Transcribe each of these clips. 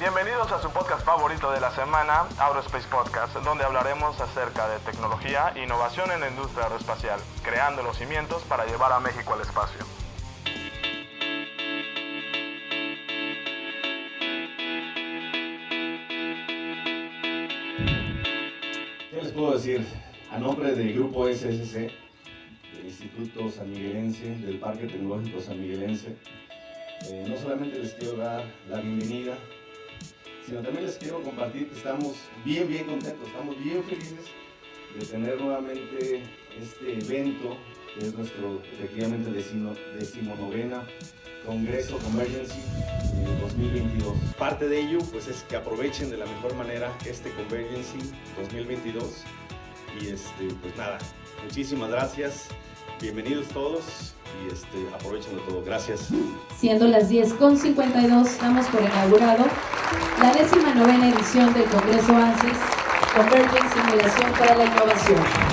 Bienvenidos a su podcast favorito de la semana, Aerospace Podcast, donde hablaremos acerca de tecnología e innovación en la industria aeroespacial, creando los cimientos para llevar a México al espacio. ¿Qué les puedo decir? A nombre del Grupo SSC, del Instituto San Miguelense, del Parque Tecnológico San Miguelense, eh, no solamente les quiero dar la bienvenida, sino también les quiero compartir que estamos bien, bien contentos, estamos bien felices de tener nuevamente este evento, que es nuestro, efectivamente, decimo, decimonovena Congreso Convergency 2022. Parte de ello pues es que aprovechen de la mejor manera este Convergency 2022 y este pues nada, muchísimas gracias, bienvenidos todos y este aprovechen de todo, gracias. Siendo las 10.52, damos por inaugurado la décima novena edición del Congreso ANSYS Convergence Simulación para la Innovación.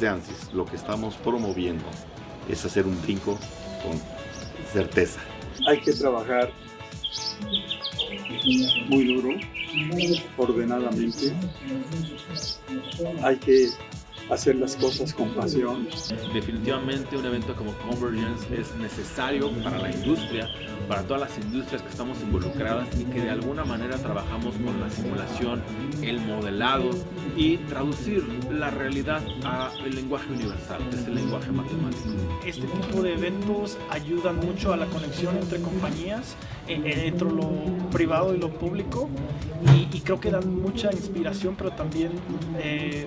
De ANSYS, lo que estamos promoviendo es hacer un brinco con certeza. Hay que trabajar muy duro, ordenadamente. Hay que hacer las cosas con pasión. Definitivamente un evento como Convergence es necesario para la industria, para todas las industrias que estamos involucradas y que de alguna manera trabajamos con la simulación, el modelado y traducir la realidad al lenguaje universal, que es el lenguaje matemático. Este tipo de eventos ayudan mucho a la conexión entre compañías, eh, entre lo privado y lo público, y, y creo que dan mucha inspiración, pero también eh,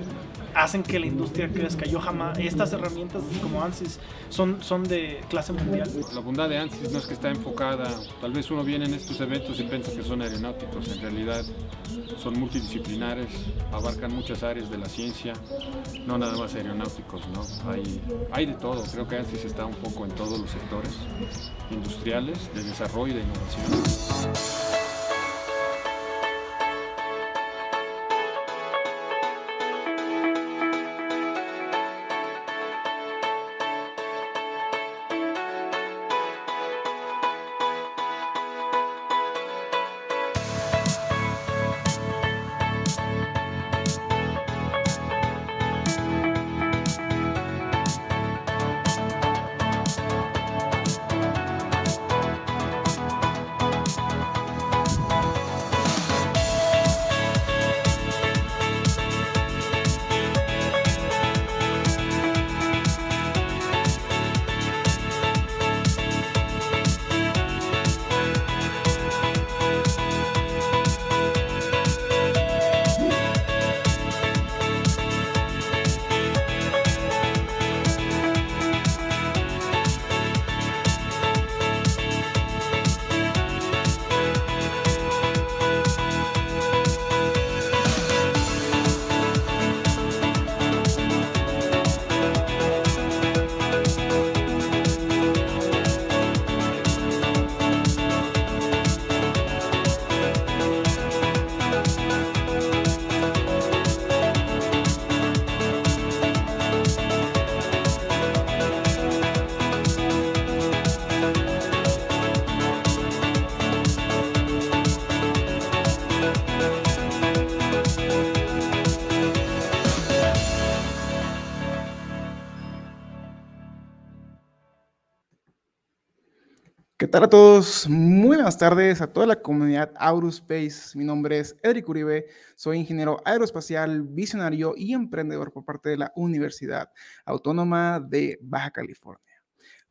hacen que la industria crezca. Yo jamás, estas herramientas como ANSYS son, son de clase mundial. La bondad de ANSYS no es que está enfocada, tal vez uno viene en estos eventos y piensa que son aeronáuticos, en realidad son multidisciplinares, abarcan muchas áreas de la ciencia, no nada más aeronáuticos, ¿no? Hay, hay de todo, creo que ANSYS está un poco en todos los sectores industriales, de desarrollo y de innovación. Tal a todos? Muy buenas tardes a toda la comunidad Aurospace. Mi nombre es Edric Uribe, soy ingeniero aeroespacial, visionario y emprendedor por parte de la Universidad Autónoma de Baja California.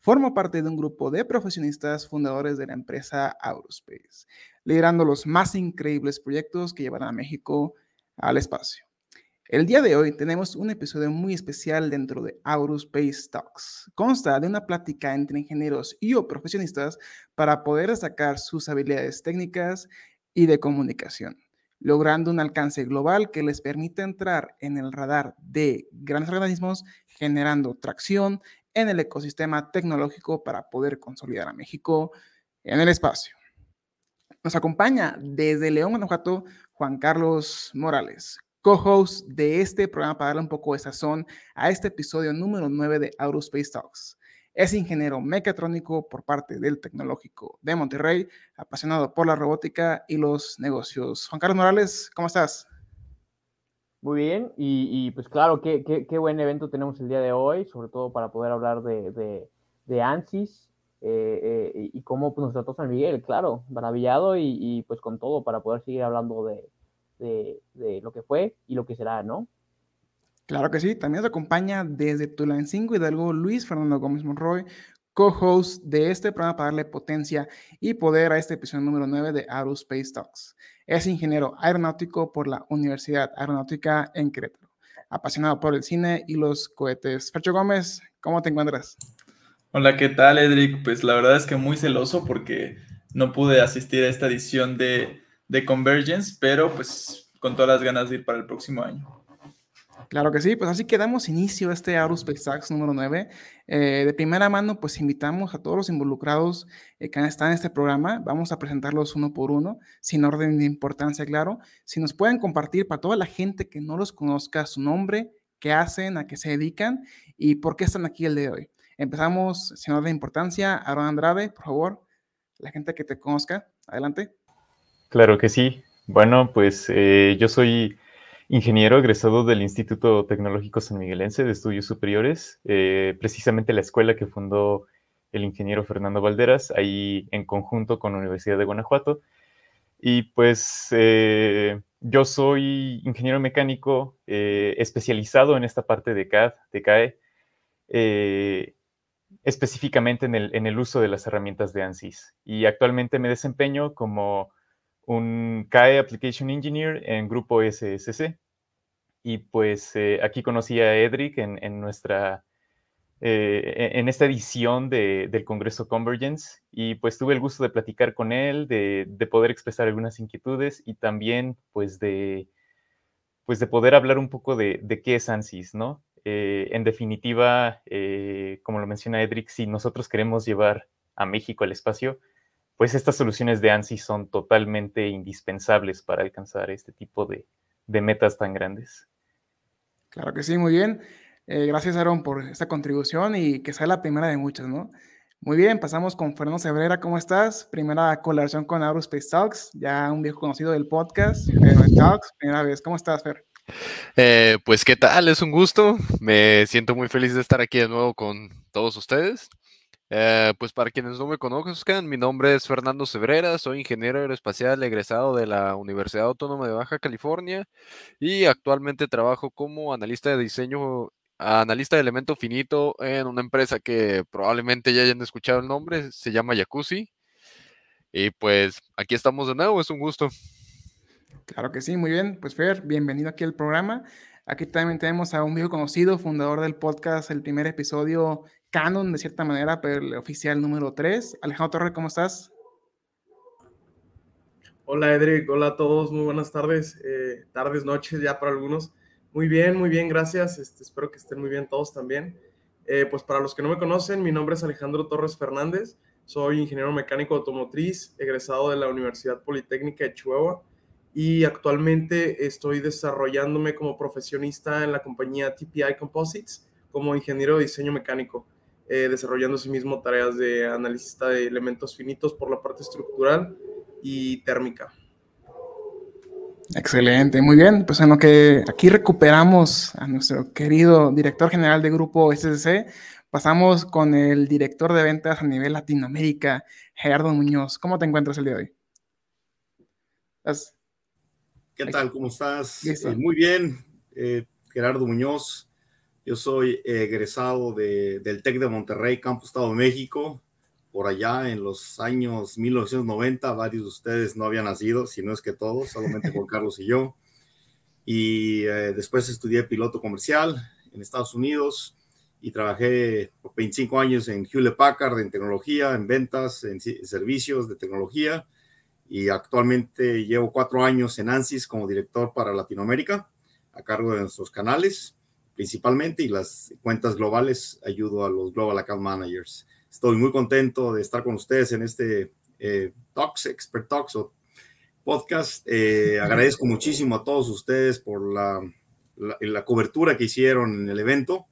Formo parte de un grupo de profesionistas fundadores de la empresa Aurospace, liderando los más increíbles proyectos que llevarán a México al espacio. El día de hoy tenemos un episodio muy especial dentro de Aurospace Talks. Consta de una plática entre ingenieros y o profesionistas para poder destacar sus habilidades técnicas y de comunicación, logrando un alcance global que les permita entrar en el radar de grandes organismos, generando tracción en el ecosistema tecnológico para poder consolidar a México en el espacio. Nos acompaña desde León, Guanajuato, Juan Carlos Morales, co-host de este programa para darle un poco de sazón a este episodio número 9 de Aerospace Talks. Es ingeniero mecatrónico por parte del Tecnológico de Monterrey, apasionado por la robótica y los negocios. Juan Carlos Morales, ¿cómo estás? Muy bien, y, pues claro, qué, qué, buen evento tenemos el día de hoy, sobre todo para poder hablar de, de, ANSYS eh, eh, y cómo pues, nos trató San Miguel, claro, maravillado y, y, pues con todo para poder seguir hablando de, de, lo que fue y lo que será, ¿no? Claro que sí, también nos acompaña desde Tulancingo Hidalgo Luis Fernando Gómez Monroy, co-host de este programa para darle potencia y poder a este episodio número 9 de Aerospace Talks. Es ingeniero aeronáutico por la Universidad Aeronáutica en Querétaro, apasionado por el cine y los cohetes. Fercho Gómez, ¿cómo te encuentras? Hola, ¿qué tal, Edric? Pues la verdad es que muy celoso porque no pude asistir a esta edición de de Convergence, pero pues con todas las ganas de ir para el próximo año. Claro que sí, pues así que damos inicio a este Aerospace Talks número 9. Eh, de primera mano, pues invitamos a todos los involucrados eh, que están en este programa. Vamos a presentarlos uno por uno, sin orden de importancia, claro. Si nos pueden compartir para toda la gente que no los conozca su nombre, qué hacen, a qué se dedican y por qué están aquí el día de hoy. Empezamos sin orden de importancia. Aaron Andrade, por favor, la gente que te conozca, adelante. Claro que sí. Bueno, pues eh, yo soy ingeniero egresado del Instituto Tecnológico San Miguelense de Estudios Superiores, eh, precisamente la escuela que fundó el ingeniero Fernando Valderas, ahí en conjunto con la Universidad de Guanajuato. Y pues eh, yo soy ingeniero mecánico especializado en esta parte de CAD, de CAE, específicamente en el, en el uso de las herramientas de ANSYS. Y actualmente me desempeño como un CAE Application Engineer en grupo SSC. Y pues eh, aquí conocí a Edric en, nuestra, eh, e-, en esta edición del Congreso Convergence y pues tuve el gusto de platicar con él, de, poder expresar algunas inquietudes y también pues de, pues de poder hablar un poco de, qué es ANSYS, ¿no? Eh, en definitiva, como lo menciona Edric, si nosotros queremos llevar a México al espacio, pues estas soluciones de ANSI son totalmente indispensables para alcanzar este tipo de, metas tan grandes. Claro que sí, muy bien. Eh, gracias, Aaron, por esta contribución y que sea la primera de muchas, ¿no? Muy bien, pasamos con Fernando Cebrera, ¿cómo estás? Primera colaboración con Aerospace Talks, ya un viejo conocido del podcast, Talks, primera vez. ¿Cómo estás, Fer? Eh, pues, ¿qué tal? Es un gusto. Me siento muy feliz de estar aquí de nuevo con todos ustedes. Eh, pues para quienes no me conozcan, mi nombre es Fernando Cebrera, soy ingeniero aeroespacial egresado de la Universidad Autónoma de Baja California y actualmente trabajo como analista de diseño, analista de elemento finito en una empresa que probablemente ya hayan escuchado el nombre, se llama Jacuzzi. Y pues aquí estamos de nuevo, es un gusto. Claro que sí, muy bien. Pues Fer, bienvenido aquí al programa. Aquí también tenemos a un viejo conocido, fundador del podcast, el primer episodio canon de cierta manera, pero el oficial número 3. Alejandro Torre, ¿cómo estás? Hola Edric, hola a todos, muy buenas tardes, eh, tardes, noches ya para algunos. Muy bien, muy bien, gracias. Este, espero que estén muy bien todos también. Eh, pues para los que no me conocen, mi nombre es Alejandro Torres Fernández, soy ingeniero mecánico automotriz, egresado de la Universidad Politécnica de Chihuahua y actualmente estoy desarrollándome como profesionista en la compañía TPI Composites como ingeniero de diseño mecánico. Eh, desarrollando asimismo tareas de análisis de elementos finitos por la parte estructural y térmica. Excelente, muy bien. Pues en lo que aquí recuperamos a nuestro querido director general de grupo SSC pasamos con el director de ventas a nivel Latinoamérica, Gerardo Muñoz. ¿Cómo te encuentras el día de hoy? ¿Qué tal? ¿Cómo estás? Eh, muy bien, eh, Gerardo Muñoz. Yo soy egresado del TEC de Monterrey, Campo Estado de México. Por allá en los años 1990, varios de ustedes no habían nacido, si no es que todos, solamente Juan Carlos y yo. Y eh, después estudié piloto comercial en Estados Unidos y trabajé por 25 años en Hewlett Packard en tecnología, en ventas, en servicios de tecnología y actualmente llevo cuatro años en ANSYS como director para Latinoamérica a cargo de nuestros canales principalmente y las cuentas globales ayudo a los Global Account Managers. Estoy muy contento de estar con ustedes en este eh, Talks, Expert Talks o podcast. Eh, agradezco muchísimo a todos ustedes por la, la, cobertura que hicieron en el evento.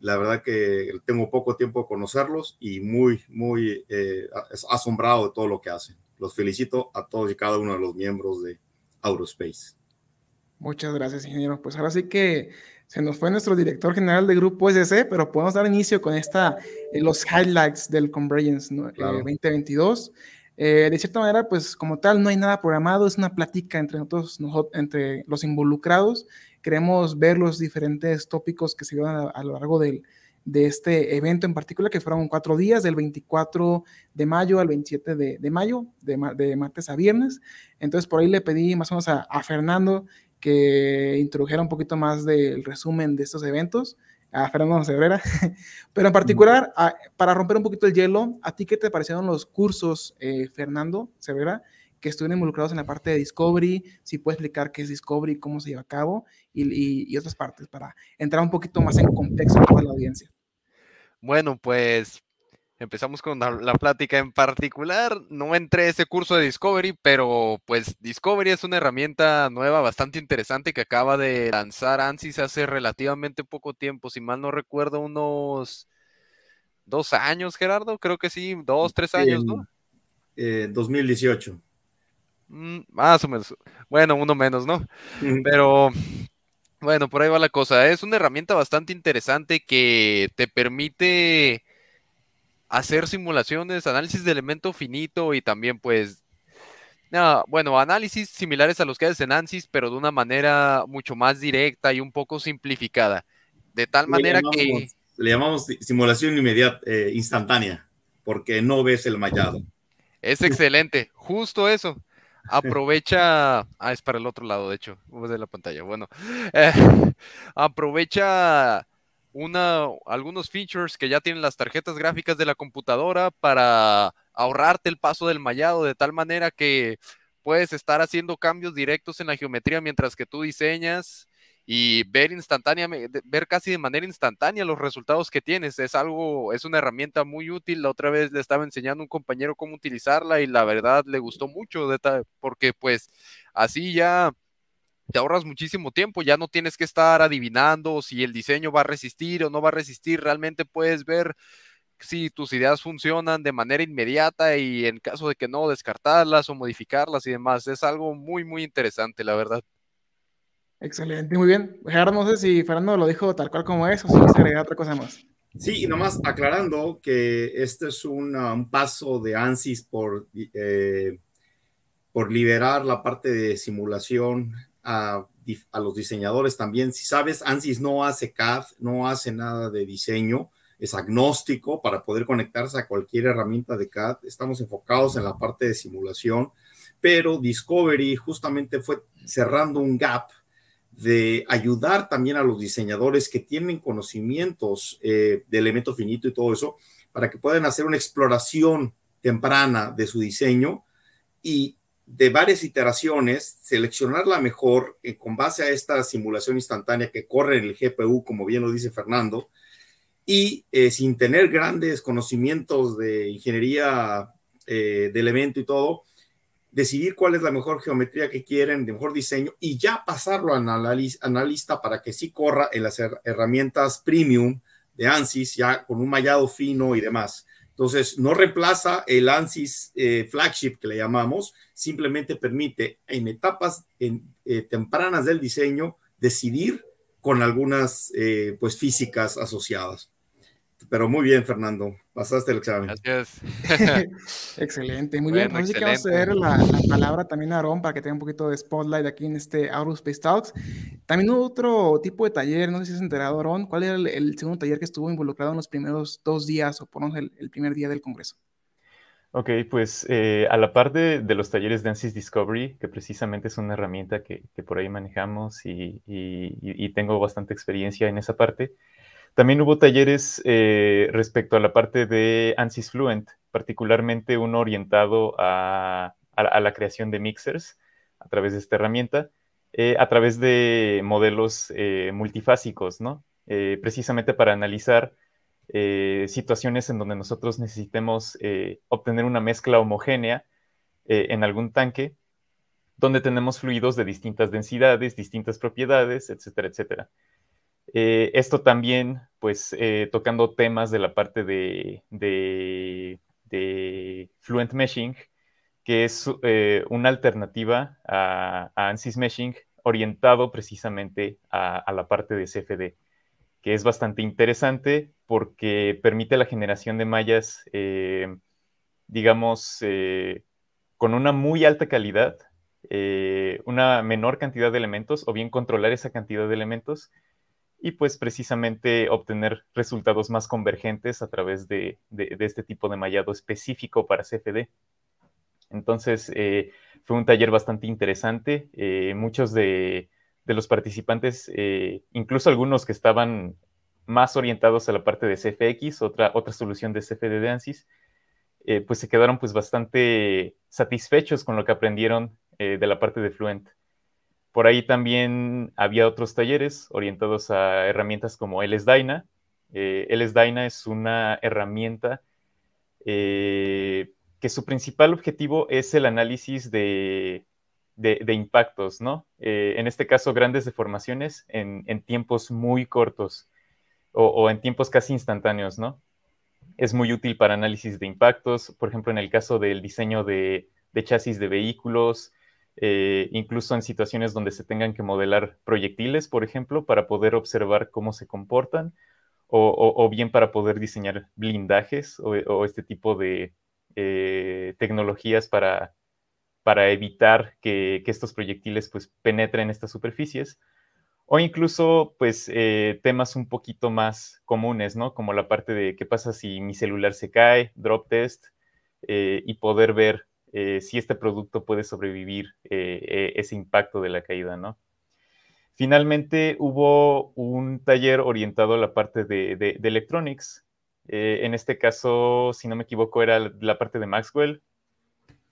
La verdad que tengo poco tiempo de conocerlos y muy, muy eh, asombrado de todo lo que hacen. Los felicito a todos y cada uno de los miembros de Aurospace. Muchas gracias, ingeniero. Pues ahora sí que se nos fue nuestro director general de Grupo SC, pero podemos dar inicio con esta, eh, los highlights del Convergence 2022. Eh, de cierta manera, pues como tal, no hay nada programado, es una plática entre nosotros, entre los involucrados. Queremos ver los diferentes tópicos que se llevan a, lo largo del, de este evento en particular, que fueron cuatro días, del 24 de mayo al 27 de, mayo, de, de, martes a viernes. Entonces, por ahí le pedí más o menos a, a Fernando que introdujera un poquito más del resumen de estos eventos a Fernando Cebrera, pero en particular, para romper un poquito el hielo, ¿a ti qué te parecieron los cursos, eh, Fernando Cebrera, que estuvieron involucrados en la parte de Discovery? Si puedes explicar qué es Discovery, cómo se lleva a cabo y, y, otras partes para entrar un poquito más en contexto para la audiencia. Bueno, pues empezamos con la, plática en particular. No entré a ese curso de Discovery, pero pues Discovery es una herramienta nueva bastante interesante que acaba de lanzar ANSYS hace relativamente poco tiempo, si mal no recuerdo, unos dos años, Gerardo, creo que sí, dos, tres años, ¿no? 2018. Eh, mm, más o menos. Bueno, uno menos, ¿no? Pero bueno, por ahí va la cosa. Es una herramienta bastante interesante que te permite hacer simulaciones, análisis de elemento finito y también pues, bueno, análisis similares a los que haces en ANSYS, pero de una manera mucho más directa y un poco simplificada. De tal manera que... Le llamamos simulación inmediata, eh, instantánea, porque no ves el mallado. Es excelente, justo eso. Aprovecha, ah, es para el otro lado, de hecho, de la pantalla. Bueno, eh, aprovecha una, algunos features que ya tienen las tarjetas gráficas de la computadora para ahorrarte el paso del mallado de tal manera que puedes estar haciendo cambios directos en la geometría mientras que tú diseñas y ver instantáneamente, ver casi de manera instantánea los resultados que tienes. Es algo, es una herramienta muy útil. La otra vez le estaba enseñando a un compañero cómo utilizarla y la verdad le gustó mucho porque pues así ya te ahorras muchísimo tiempo, ya no tienes que estar adivinando si el diseño va a resistir o no va a resistir, realmente puedes ver si tus ideas funcionan de manera inmediata y en caso de que no, descartarlas o modificarlas y demás. Es algo muy, muy interesante, la verdad. Excelente, muy bien. Gerardo, no sé si Fernando lo dijo tal cual como es o si quieres agregar otra cosa más. Sí, y nomás aclarando que este es un paso de ANSYS por, eh, por liberar la parte de simulación a, los diseñadores también. Si sabes, ANSYS no hace CAD, no hace nada de diseño, es agnóstico para poder conectarse a cualquier herramienta de CAD. Estamos enfocados en la parte de simulación, pero Discovery justamente fue cerrando un gap de ayudar también a los diseñadores que tienen conocimientos eh, de elemento finito y todo eso, para que puedan hacer una exploración temprana de su diseño y de varias iteraciones, seleccionar la mejor eh, con base a esta simulación instantánea que corre en el GPU, como bien lo dice Fernando, y eh, sin tener grandes conocimientos de ingeniería eh, de elemento y todo, decidir cuál es la mejor geometría que quieren, de mejor diseño, y ya pasarlo al analista para que sí corra en las herramientas premium de ANSYS, ya con un mallado fino y demás. Entonces, no reemplaza el ANSYS flagship que le llamamos, simplemente permite en etapas eh, tempranas del diseño decidir con algunas eh, pues físicas asociadas. pero muy bien, Fernando. Pasaste el examen. Gracias. excelente, muy bien. Pues así que vamos a ceder la, la, palabra también a Aaron para que tenga un poquito de spotlight aquí en este Aerospace Talks. También hubo otro tipo de taller, no sé si has enterado, Aaron. ¿Cuál era el, el segundo taller que estuvo involucrado en los primeros dos días o por lo menos el, el primer día del Congreso? Ok, pues eh, a la par de, de, los talleres de ANSYS Discovery, que precisamente es una herramienta que, que por ahí manejamos y, y, y, tengo bastante experiencia en esa parte, también hubo talleres eh, respecto a la parte de ANSYS Fluent, particularmente uno orientado a, la creación de mixers a través de esta herramienta, eh, a través de modelos eh, multifásicos, ¿no? Precisamente para analizar situaciones en donde nosotros necesitemos obtener una mezcla homogénea en algún tanque, donde tenemos fluidos de distintas densidades, distintas propiedades, etcétera, etcétera. Esto también, pues, tocando temas de la parte de, Fluent Meshing, que es una alternativa a, ANSYS Meshing orientado precisamente a, a la parte de CFD que es bastante interesante porque permite la generación de mallas, eh, digamos, eh, con una muy alta calidad, eh, una menor cantidad de elementos, o bien controlar esa cantidad de elementos, y pues precisamente obtener resultados más convergentes a través de, de, este tipo de mallado específico para CFD. Entonces, eh, fue un taller bastante interesante. Eh, muchos de, de los participantes, eh, incluso algunos que estaban más orientados a la parte de CFX, otra, otra solución de CFD de ANSYS, pues se quedaron pues bastante satisfechos con lo que aprendieron de la parte de Fluent. Por ahí también había otros talleres orientados a herramientas como LSDyna. Eh, LSDyna es una herramienta eh, que su principal objetivo es el análisis de, de, impactos, ¿no? Eh, en este caso, grandes deformaciones en, tiempos muy cortos o, en tiempos casi instantáneos, ¿no? Es muy útil para análisis de impactos, por ejemplo, en el caso del diseño de chasis de vehículos, eh, incluso en situaciones donde se tengan que modelar proyectiles, por ejemplo, para poder observar cómo se comportan, o, bien para poder diseñar blindajes o, este tipo de eh, tecnologías para para evitar que, estos proyectiles pues, penetren estas superficies, o incluso pues, eh, temas un poquito más comunes, ¿no? como la parte de qué pasa si mi celular se cae, drop test, y poder ver eh, si este producto puede sobrevivir eh, eh, ese impacto de la caída. ¿no? Finalmente hubo un taller orientado a la parte de, de, de electronics. Eh, en este caso, si no me equivoco, era la parte de Maxwell,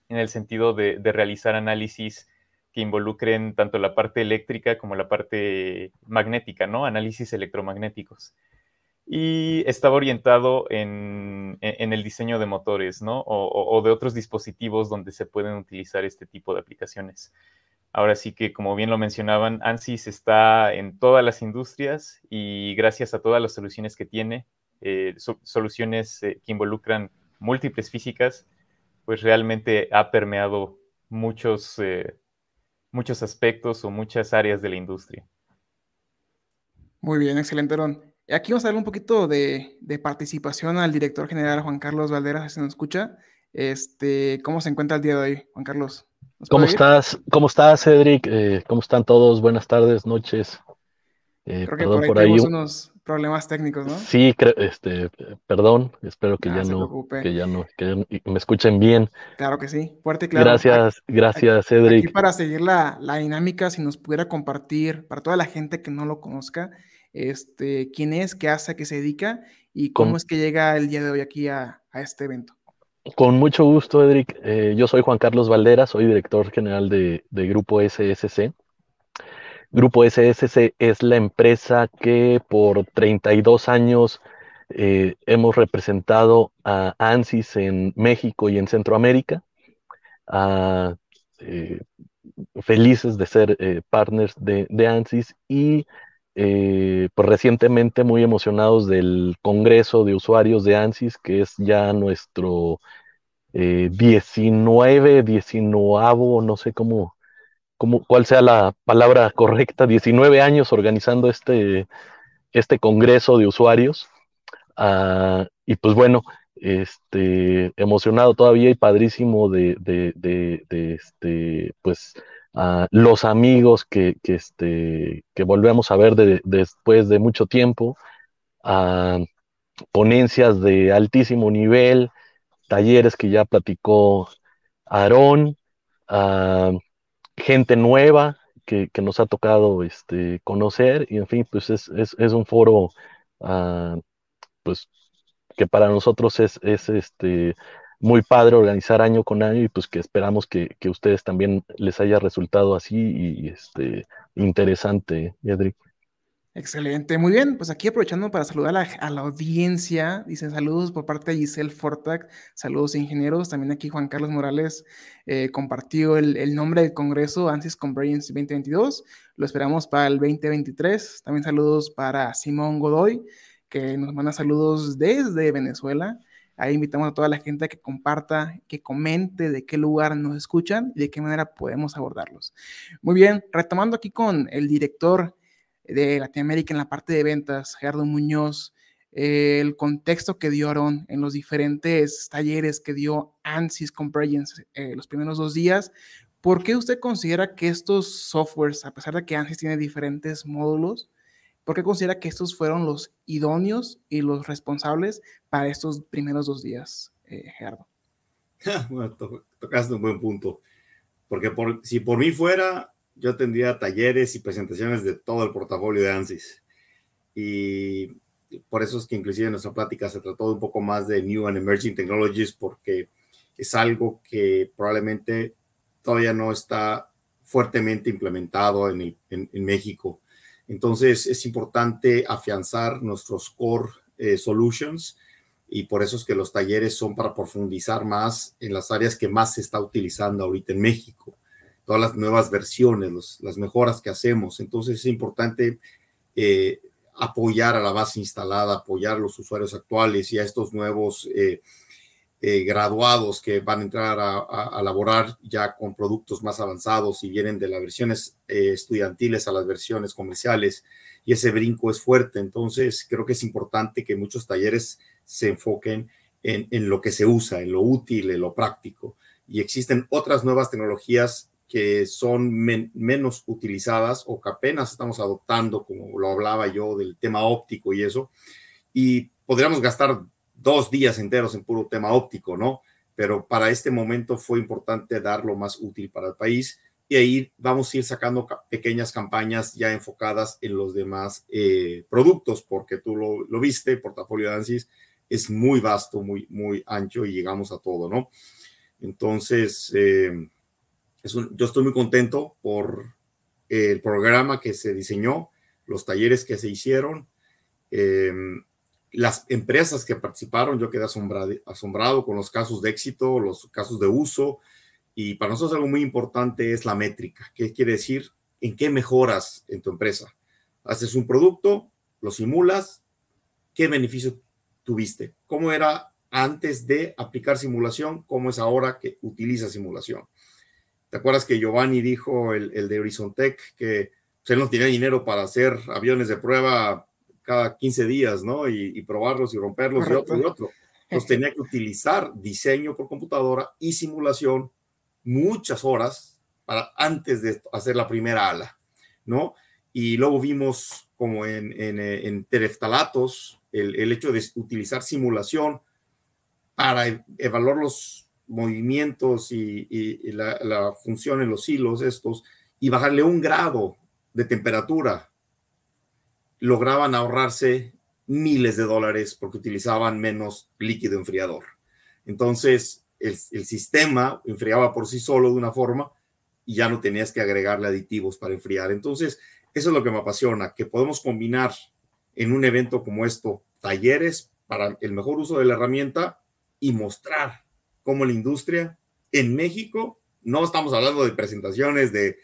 en el sentido de, de, realizar análisis que involucren tanto la parte eléctrica como la parte magnética, ¿no? Análisis electromagnéticos. Y estaba orientado en, en el diseño de motores, ¿no? O, de otros dispositivos donde se pueden utilizar este tipo de aplicaciones. Ahora sí que, como bien lo mencionaban, ANSYS está en todas las industrias y gracias a todas las soluciones que tiene, eh, so, soluciones eh, que involucran múltiples físicas, pues realmente ha permeado muchos, eh, muchos aspectos o muchas áreas de la industria. Muy bien, excelente, Ron. Aquí vamos a darle un poquito de, de, participación al director general Juan Carlos Valderas, si se nos escucha. Este, ¿Cómo se encuentra el día de hoy, Juan Carlos? ¿Cómo estás? ¿Cómo estás, Cedric? Eh, ¿Cómo están todos? Buenas tardes, noches. Eh, Creo perdón que por ahí, por ahí unos problemas técnicos, ¿no? Sí, este, perdón, espero que, ah, ya no, que ya no, que ya me escuchen bien. Claro que sí, fuerte y claro. Gracias, gracias, Cedric. Aquí para seguir la, la, dinámica, si nos pudiera compartir, para toda la gente que no lo conozca, este, quién es, qué hace, a qué se dedica y cómo Con... es que llega el día de hoy aquí a, a este evento. Con mucho gusto, Edric. Eh, yo soy Juan Carlos Valdera, soy director general de, de Grupo SSC. Grupo SSC es la empresa que por 32 años eh, hemos representado a ANSYS en México y en Centroamérica. Eh, felices de ser eh, partners de, de, ANSYS y pues recientemente muy emocionados del Congreso de Usuarios de ANSYS, que es ya nuestro 19, 19, no sé cómo como, cuál sea la palabra correcta, 19 años organizando este, este congreso de usuarios. Ah, y pues bueno, este, emocionado todavía y padrísimo de, de, de, este, pues, los amigos que, que, este, que volvemos a ver después de mucho tiempo, ponencias de altísimo nivel, talleres que ya platicó Aarón, gente nueva que, que, nos ha tocado este, conocer y en fin, pues es, es, es un foro ah, pues que para nosotros es, es este, muy padre organizar año con año y pues que esperamos que, que ustedes también les haya resultado así y, este, interesante, Edric. Excelente, muy bien. Pues aquí aprovechando para saludar a la, audiencia, dicen saludos por parte de Giselle Fortac, saludos ingenieros. También aquí Juan Carlos Morales eh, compartió el, nombre del Congreso ANSYS Convergence 2022. Lo esperamos para el 2023. También saludos para Simón Godoy, que nos manda saludos desde Venezuela. Ahí invitamos a toda la gente a que comparta, que comente de qué lugar nos escuchan y de qué manera podemos abordarlos. Muy bien, retomando aquí con el director de Latinoamérica en la parte de ventas, Gerardo Muñoz, el contexto que dio Aaron en los diferentes talleres que dio ANSYS Convergence eh, los primeros dos días. ¿Por qué usted considera que estos softwares, a pesar de que ANSYS tiene diferentes módulos, ¿por qué considera que estos fueron los idóneos y los responsables para estos primeros dos días, eh, Gerardo? bueno, tocaste un buen punto. Porque por, si por mí fuera, yo tendría talleres y presentaciones de todo el portafolio de ANSYS. Y por eso es que inclusive en nuestra plática se trató un poco más de New and Emerging Technologies, porque es algo que probablemente todavía no está fuertemente implementado en, en, México. Entonces es importante afianzar nuestros core eh, solutions y por eso es que los talleres son para profundizar más en las áreas que más se está utilizando ahorita en México todas las nuevas versiones, las mejoras que hacemos. Entonces es importante eh, apoyar a la base instalada, apoyar a los usuarios actuales y a estos nuevos eh, eh, graduados que van a entrar a, laborar ya con productos más avanzados y vienen de las versiones estudiantiles a las versiones comerciales y ese brinco es fuerte. Entonces creo que es importante que muchos talleres se enfoquen en, en lo que se usa, en lo útil, en lo práctico. Y existen otras nuevas tecnologías que son menos utilizadas o que apenas estamos adoptando, como lo hablaba yo del tema óptico y eso, y podríamos gastar dos días enteros en puro tema óptico, ¿no? Pero para este momento fue importante dar lo más útil para el país y ahí vamos a ir sacando pequeñas campañas ya enfocadas en los demás eh, productos, porque tú lo, lo, viste, portafolio de ANSYS es muy vasto, muy, muy ancho y llegamos a todo, ¿no? Entonces, eh, yo estoy muy contento por el programa que se diseñó, los talleres que se hicieron, em, las empresas que participaron, yo quedé asombrado, asombrado con los casos de éxito, los casos de uso, y para nosotros algo muy importante es la métrica. ¿Qué quiere decir? ¿En qué mejoras en tu empresa? Haces un producto, lo simulas, ¿qué beneficio tuviste? ¿Cómo era antes de aplicar simulación? ¿Cómo es ahora que utiliza simulación? ¿Te acuerdas que Giovanni dijo, el, el de Horizontec, que pues, él no tenía dinero para hacer aviones de prueba cada 15 días, ¿no? Y, probarlos y romperlos y otro y otro. Entonces tenía que utilizar diseño por computadora y simulación muchas horas para antes de hacer la primera ala, ¿no? Y luego vimos como en, en, en tereftalatos el, el hecho de utilizar simulación para evaluar los movimientos y, la, función en los hilos estos y bajarle un grado de temperatura, lograban ahorrarse miles de dólares porque utilizaban menos líquido enfriador. Entonces, el, sistema enfriaba por sí solo de una forma y ya no tenías que agregarle aditivos para enfriar. Entonces, eso es lo que me apasiona, que podemos combinar en un evento como esto talleres para el mejor uso de la herramienta y mostrar como la industria en México, no estamos hablando de presentaciones de,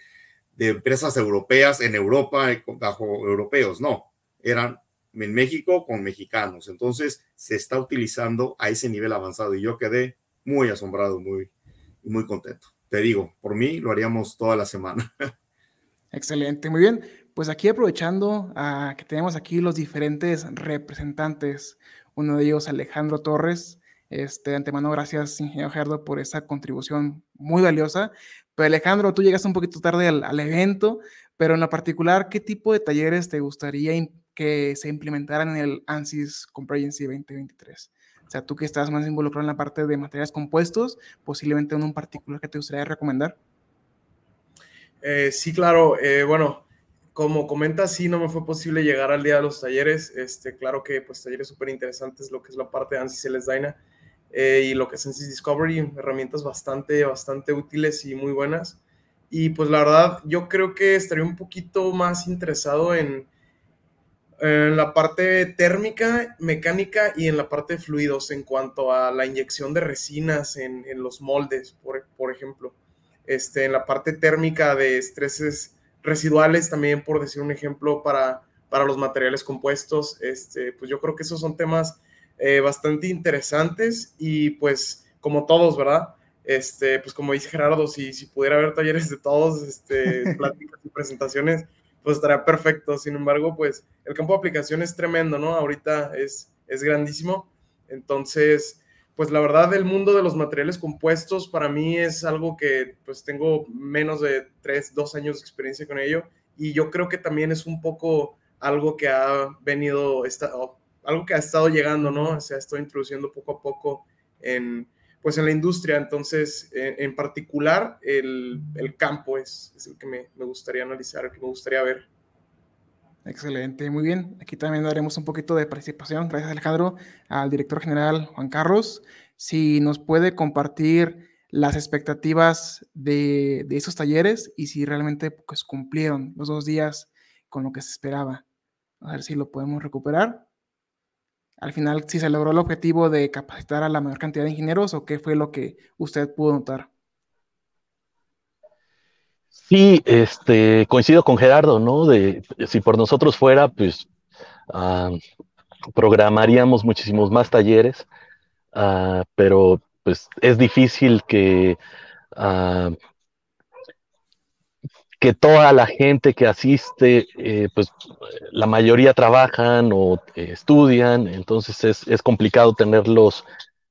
empresas europeas en Europa eh, bajo europeos, no, eran en México con mexicanos. Entonces se está utilizando a ese nivel avanzado y yo quedé muy asombrado, muy, muy contento. Te digo, por mí lo haríamos toda la semana. Excelente, muy bien. Pues aquí aprovechando a que tenemos aquí los diferentes representantes uno de ellos Alejandro Torres. Este, de antemano, gracias, ingeniero Gerardo, por esa contribución muy valiosa. Pero Alejandro, tú llegaste un poquito tarde al, evento, pero en lo particular, ¿qué tipo de talleres te gustaría que se implementaran en el ANSYS Comprehensive 2023? O sea, tú que estás más involucrado en la parte de materiales compuestos, posiblemente en un particular que te gustaría recomendar. Eh, sí, claro. Eh, bueno, como comentas, sí, no me fue posible llegar al día de los talleres. Este, claro que, pues, talleres súper interesantes, lo que es la parte de ANSYS LS Dyna eh, y lo que es ANSYS Discovery, herramientas bastante, bastante útiles y muy buenas. Y pues la verdad, yo creo que estaría un poquito más interesado en, en la parte térmica, mecánica y en la parte de fluidos en cuanto a la inyección de resinas en, en los moldes, por, por, ejemplo. Este, en la parte térmica de estreses residuales, también por decir un ejemplo, para, para los materiales compuestos. Este, pues yo creo que esos son temas eh, bastante interesantes y pues como todos, ¿verdad? Este, pues como dice Gerardo, si, si pudiera haber talleres de todos, este, pláticas y presentaciones, pues estaría perfecto. Sin embargo, pues el campo de aplicación es tremendo, ¿no? Ahorita es, es grandísimo. Entonces, pues la verdad, el mundo de los materiales compuestos para mí es algo que pues tengo menos de tres, dos años de experiencia con ello. Y yo creo que también es un poco algo que ha venido, algo que ha estado llegando, ¿no? Se ha estado introduciendo poco a poco en, pues en la industria. Entonces, en, particular, el, el, campo es, es el que me, me, gustaría analizar, el que me gustaría ver. Excelente, muy bien. Aquí también daremos un poquito de participación, gracias Alejandro, al director general Juan Carlos. Si nos puede compartir las expectativas de, de esos talleres y si realmente pues, cumplieron los dos días con lo que se esperaba. A ver si lo podemos recuperar al final si se logró el objetivo de capacitar a la mayor cantidad de ingenieros o qué fue lo que usted pudo notar. Sí, este, coincido con Gerardo, ¿no? De si por nosotros fuera, pues uh, programaríamos muchísimos más talleres, uh, pero pues es difícil que uh, que toda la gente que asiste, eh, pues la mayoría trabajan o eh, estudian, entonces es, es, complicado tener los,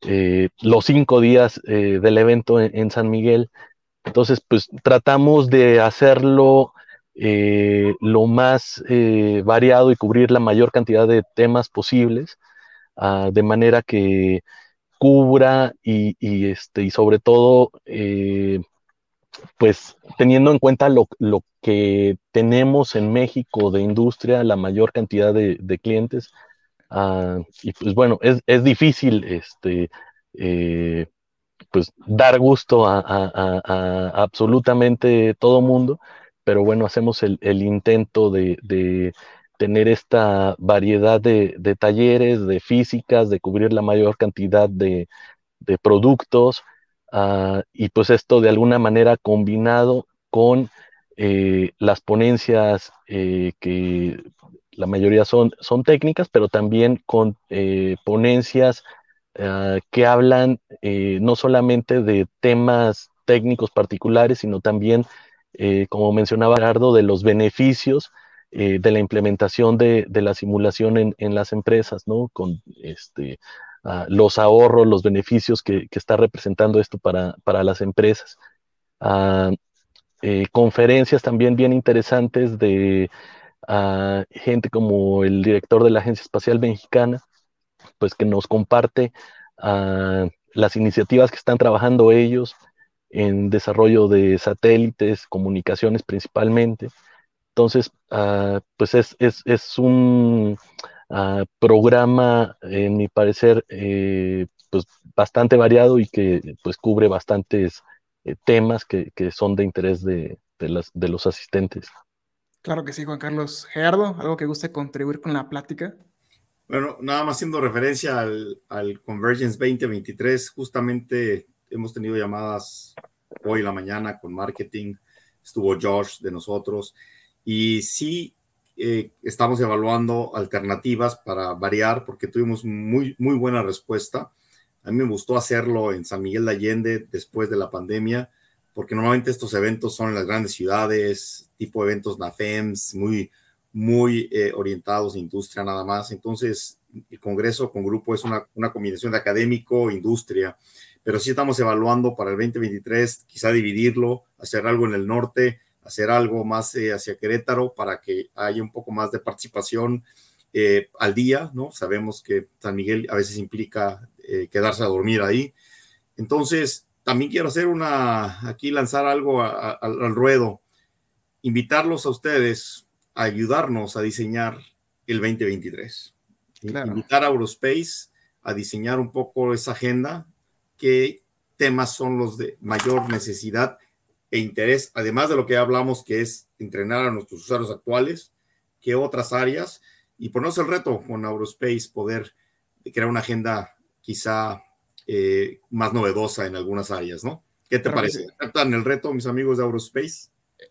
eh, los cinco días del evento en, San Miguel. Entonces, pues tratamos de hacerlo lo más variado y cubrir la mayor cantidad de temas posibles, uh, de manera que cubra y, y, este, y sobre todo pues teniendo en cuenta lo, lo, que tenemos en México de industria, la mayor cantidad de, de clientes, uh, y pues bueno, es, es difícil este, eh, pues dar gusto a, a, a, a, absolutamente todo mundo, pero bueno, hacemos el, el intento de, de, tener esta variedad de, de, talleres, de físicas, de cubrir la mayor cantidad de, de productos, Uh, y pues esto de alguna manera combinado con eh, las ponencias eh, que la mayoría son, son técnicas, pero también con eh, ponencias uh, que hablan eh, no solamente de temas técnicos particulares, sino también, eh, como mencionaba Gerardo, de los beneficios de la implementación de, de la simulación en, en, las empresas, ¿no? Con este, uh, los ahorros, los beneficios que, está representando esto para, para las empresas. Uh, conferencias también bien interesantes de uh, gente como el director de la Agencia Espacial Mexicana, pues que nos comparte las iniciativas que están trabajando ellos en desarrollo de satélites, comunicaciones principalmente. Entonces, pues es, es, es un uh, programa, en mi parecer, eh, pues bastante variado y que pues cubre bastantes eh, temas que, que, son de interés de, de, las, de los asistentes. Claro que sí, Juan Carlos. Gerardo, ¿algo que guste contribuir con la plática? Bueno, nada más haciendo referencia al, al Convergence 2023, justamente hemos tenido llamadas hoy en la mañana con marketing, estuvo Josh de nosotros, y sí eh, estamos evaluando alternativas para variar porque tuvimos muy, muy buena respuesta. A mí me gustó hacerlo en San Miguel de Allende después de la pandemia, porque normalmente estos eventos son en las grandes ciudades, tipo eventos NAFEMS, muy, muy eh, orientados a industria nada más. Entonces, el Congreso con Grupo es una, una combinación de académico, industria, pero sí estamos evaluando para el 2023 quizá dividirlo, hacer algo en el norte, hacer algo más eh, hacia Querétaro para que haya un poco más de participación eh, al día, ¿no? Sabemos que San Miguel a veces implica eh, quedarse a dormir ahí. Entonces, también quiero hacer una, aquí lanzar algo al ruedo, invitarlos a ustedes a ayudarnos a diseñar el 2023. Invitar a Eurospace a diseñar un poco esa agenda, qué temas son los de mayor necesidad e interés, además de lo que hablamos, que es entrenar a nuestros usuarios actuales, qué otras áreas, y ponernos el reto con Eurospace, poder crear una agenda quizá eh, más novedosa en algunas áreas, ¿no? ¿Qué te parece? ¿Aceptan el reto, mis amigos de Eurospace?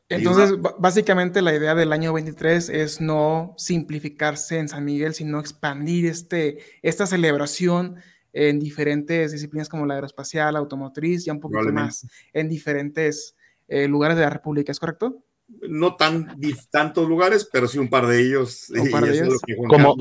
Entonces, básicamente la idea del año 23 es no simplificarse en San Miguel, sino expandir este, esta celebración en diferentes disciplinas como la aeroespacial, automotriz, ya un poquito más en diferentes eh, lugares de la República, ¿es correcto? No tan tantos lugares, pero sí un par de ellos. Un par de ellos. Como,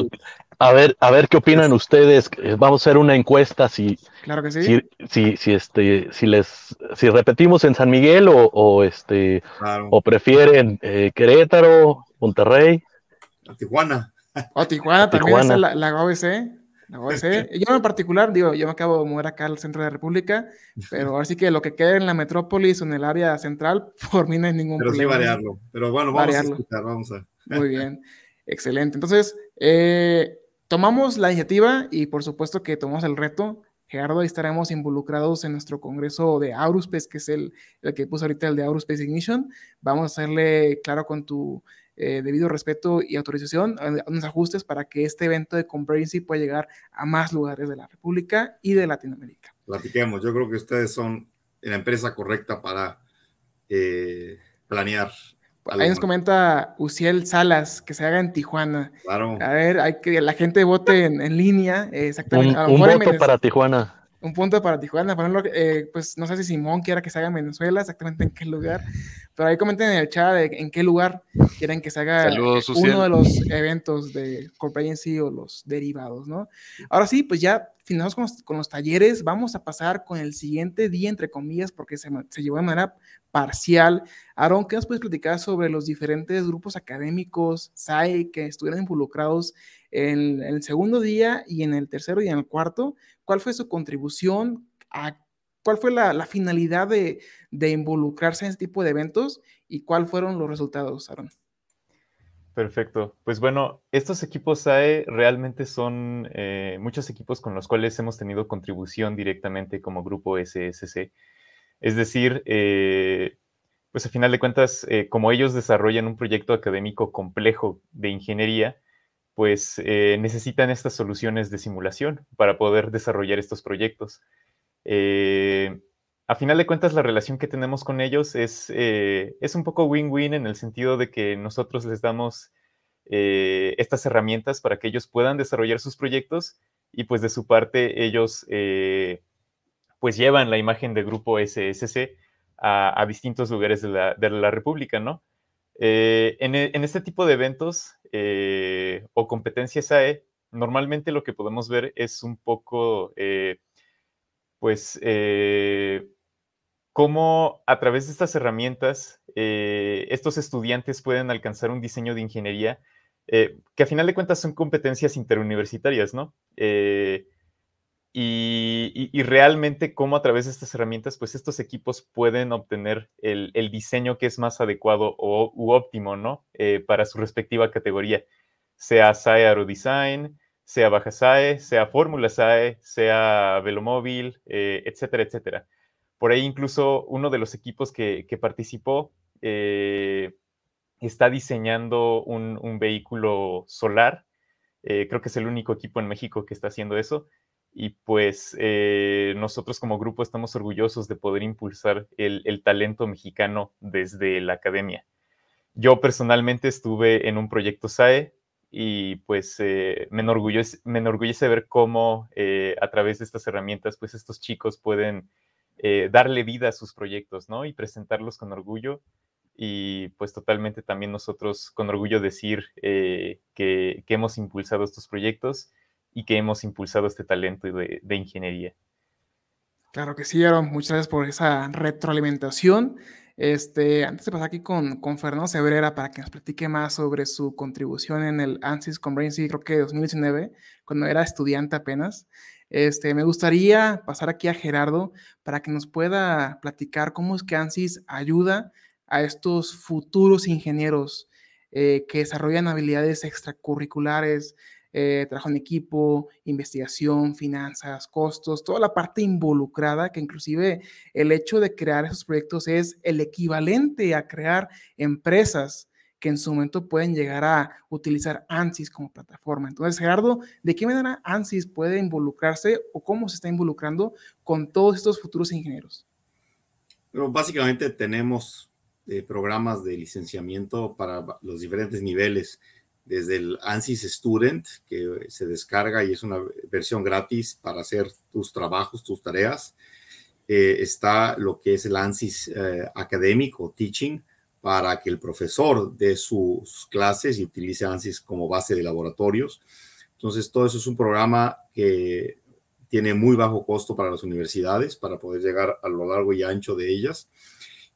a ver, a ver qué opinan ustedes. Eh, vamos a hacer una encuesta si, claro que sí. si, si, este, si les, si repetimos en San Miguel o, o este, o prefieren eh, Querétaro, Monterrey, Tijuana. O Tijuana también es la, la OBC. Yo en particular, digo, yo me acabo de mover acá al centro de la República, pero ahora sí que lo que quede en la metrópolis o en el área central, por mí no hay ningún pero problema. Pero sí variarlo. Pero bueno, vamos a escuchar, vamos a. Muy bien, excelente. Entonces, eh, tomamos la iniciativa y por supuesto que tomamos el reto. Gerardo, ahí estaremos involucrados en nuestro congreso de Auruspace, que es el, el que puso ahorita el de Auruspace Ignition. Vamos a hacerle, claro, con tu eh, debido respeto y autorización, unos ajustes para que este evento de Comprehensi pueda llegar a más lugares de la República y de Latinoamérica. Platiquemos, yo creo que ustedes son la empresa correcta para eh, planear. Ahí nos comenta Uciel Salas que se haga en Tijuana. Claro. A ver, hay que la gente vote en, línea. exactamente. Un, un voto para Tijuana un punto para Tijuana. Por eh, pues no sé si Simón quiera que se haga en Venezuela, exactamente en qué lugar, pero ahí comenten en el chat de en qué lugar quieren que se haga uno de los eventos de Corporacy o los derivados, ¿no? Ahora sí, pues ya finalizamos con los, con los, talleres, vamos a pasar con el siguiente día, entre comillas, porque se, se llevó de manera parcial. Aaron, ¿qué nos puedes platicar sobre los diferentes grupos académicos, SAE, que estuvieron involucrados en, en el segundo día y en el tercero y en el cuarto? ¿Cuál fue su contribución? A, ¿Cuál fue la, finalidad de, de, involucrarse en este tipo de eventos? ¿Y cuáles fueron los resultados, Aaron? Perfecto. Pues bueno, estos equipos SAE realmente son eh, muchos equipos con los cuales hemos tenido contribución directamente como grupo SSC. Es decir, eh, pues a final de cuentas, eh, como ellos desarrollan un proyecto académico complejo de ingeniería, pues eh, necesitan estas soluciones de simulación para poder desarrollar estos proyectos. Eh, a final de cuentas, la relación que tenemos con ellos es, eh, es un poco win-win en el sentido de que nosotros les damos estas herramientas para que ellos puedan desarrollar sus proyectos y pues de su parte ellos pues llevan la imagen del grupo SSC a, distintos lugares de la, de la República, ¿no? En, en, este tipo de eventos eh, o competencias AE, normalmente lo que podemos ver es un poco, eh, pues, eh, cómo a través de estas herramientas estos estudiantes pueden alcanzar un diseño de ingeniería que a final de cuentas son competencias interuniversitarias, ¿no? Y, realmente cómo a través de estas herramientas, pues estos equipos pueden obtener el, diseño que es más adecuado o, u óptimo, ¿no? Eh, para su respectiva categoría, sea SAE Aerodesign, sea Baja SAE, sea Fórmula SAE, sea Velomóvil, eh, etcétera, etcétera. Por ahí incluso uno de los equipos que, participó eh, está diseñando un, un vehículo solar. creo que es el único equipo en México que está haciendo eso y pues eh, nosotros como grupo estamos orgullosos de poder impulsar el, talento mexicano desde la academia. Yo personalmente estuve en un proyecto SAE y pues eh, me, enorgullece, me, enorgullece, ver cómo eh, a través de estas herramientas pues estos chicos pueden darle vida a sus proyectos, ¿no? Y presentarlos con orgullo y pues totalmente también nosotros con orgullo decir que, que hemos impulsado estos proyectos y que hemos impulsado este talento de, de ingeniería. Claro que sí, Aaron. Muchas gracias por esa retroalimentación. Este, antes de pasar aquí con, con Fernando Cebrera para que nos platique más sobre su contribución en el ANSYS Comprehensive, creo que 2019, cuando era estudiante apenas, este, me gustaría pasar aquí a Gerardo para que nos pueda platicar cómo es que ANSYS ayuda a estos futuros ingenieros eh, que desarrollan habilidades extracurriculares, eh, trabajo en equipo, investigación, finanzas, costos, toda la parte involucrada, que inclusive el hecho de crear esos proyectos es el equivalente a crear empresas que en su momento pueden llegar a utilizar ANSYS como plataforma. Entonces, Gerardo, ¿de qué manera ANSYS puede involucrarse o cómo se está involucrando con todos estos futuros ingenieros? Básicamente tenemos eh, programas de licenciamiento para los diferentes niveles, desde el ANSYS Student, que se descarga y es una versión gratis para hacer tus trabajos, tus tareas. Eh, está lo que es el ANSYS eh, académico, teaching, para que el profesor dé sus clases y utilice ANSYS como base de laboratorios. Entonces, todo eso es un programa que tiene muy bajo costo para las universidades para poder llegar a lo largo y ancho de ellas.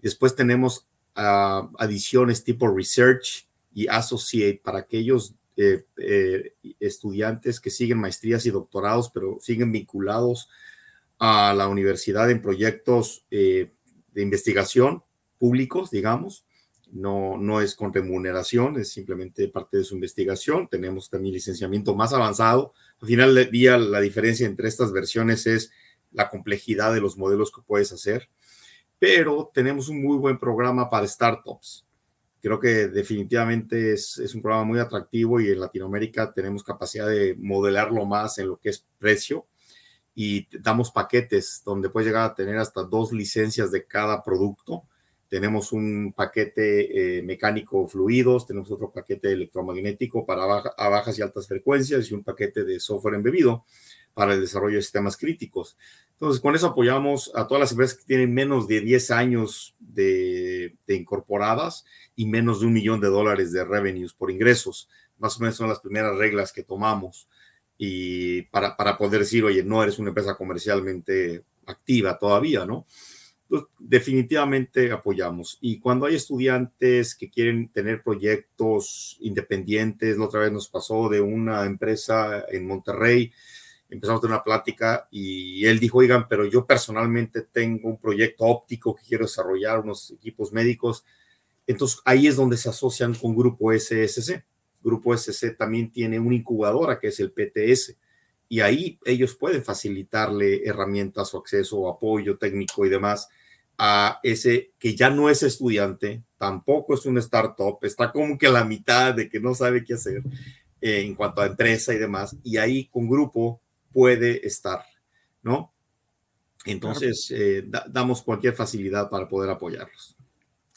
Después tenemos uh, adiciones tipo research y associate para aquellos eh, eh, estudiantes que siguen maestrías y doctorados, pero siguen vinculados a la universidad en proyectos eh, de investigación públicos, digamos no, no es con remuneración, es simplemente parte de su investigación. Tenemos también licenciamiento más avanzado. Al final del día, la diferencia entre estas versiones es la complejidad de los modelos que puedes hacer, pero tenemos un muy buen programa para startups. Creo que definitivamente es, es un programa muy atractivo y en Latinoamérica tenemos capacidad de modelarlo más en lo que es precio. Y damos paquetes donde puedes llegar a tener hasta dos licencias de cada producto. Tenemos un paquete eh, mecánico fluidos, tenemos otro paquete electromagnético para a bajas y altas frecuencias y un paquete de software embebido para el desarrollo de sistemas críticos. Entonces, con eso apoyamos a todas las empresas que tienen menos de 10 años de, incorporadas y menos de un millón de dólares de revenues por ingresos. Más o menos son las primeras reglas que tomamos y para, para poder decir, oye, no eres una empresa comercialmente activa todavía, ¿no? pues, definitivamente apoyamos. Y cuando hay estudiantes que quieren tener proyectos independientes, la otra vez nos pasó de una empresa en Monterrey, empezamos a tener una plática y él dijo, oigan, pero yo personalmente tengo un proyecto óptico que quiero desarrollar, unos equipos médicos. Entonces ahí es donde se asocian con Grupo SSC. Grupo SSC también tiene una incubadora que es el PTS y ahí ellos pueden facilitarle herramientas o acceso o apoyo técnico y demás a ese que ya no es estudiante, tampoco es un startup, está como que a la mitad de que no sabe qué hacer eh, en cuanto a empresa y demás, y ahí con grupo puede estar, ¿no? Entonces, eh, damos cualquier facilidad para poder apoyarlos.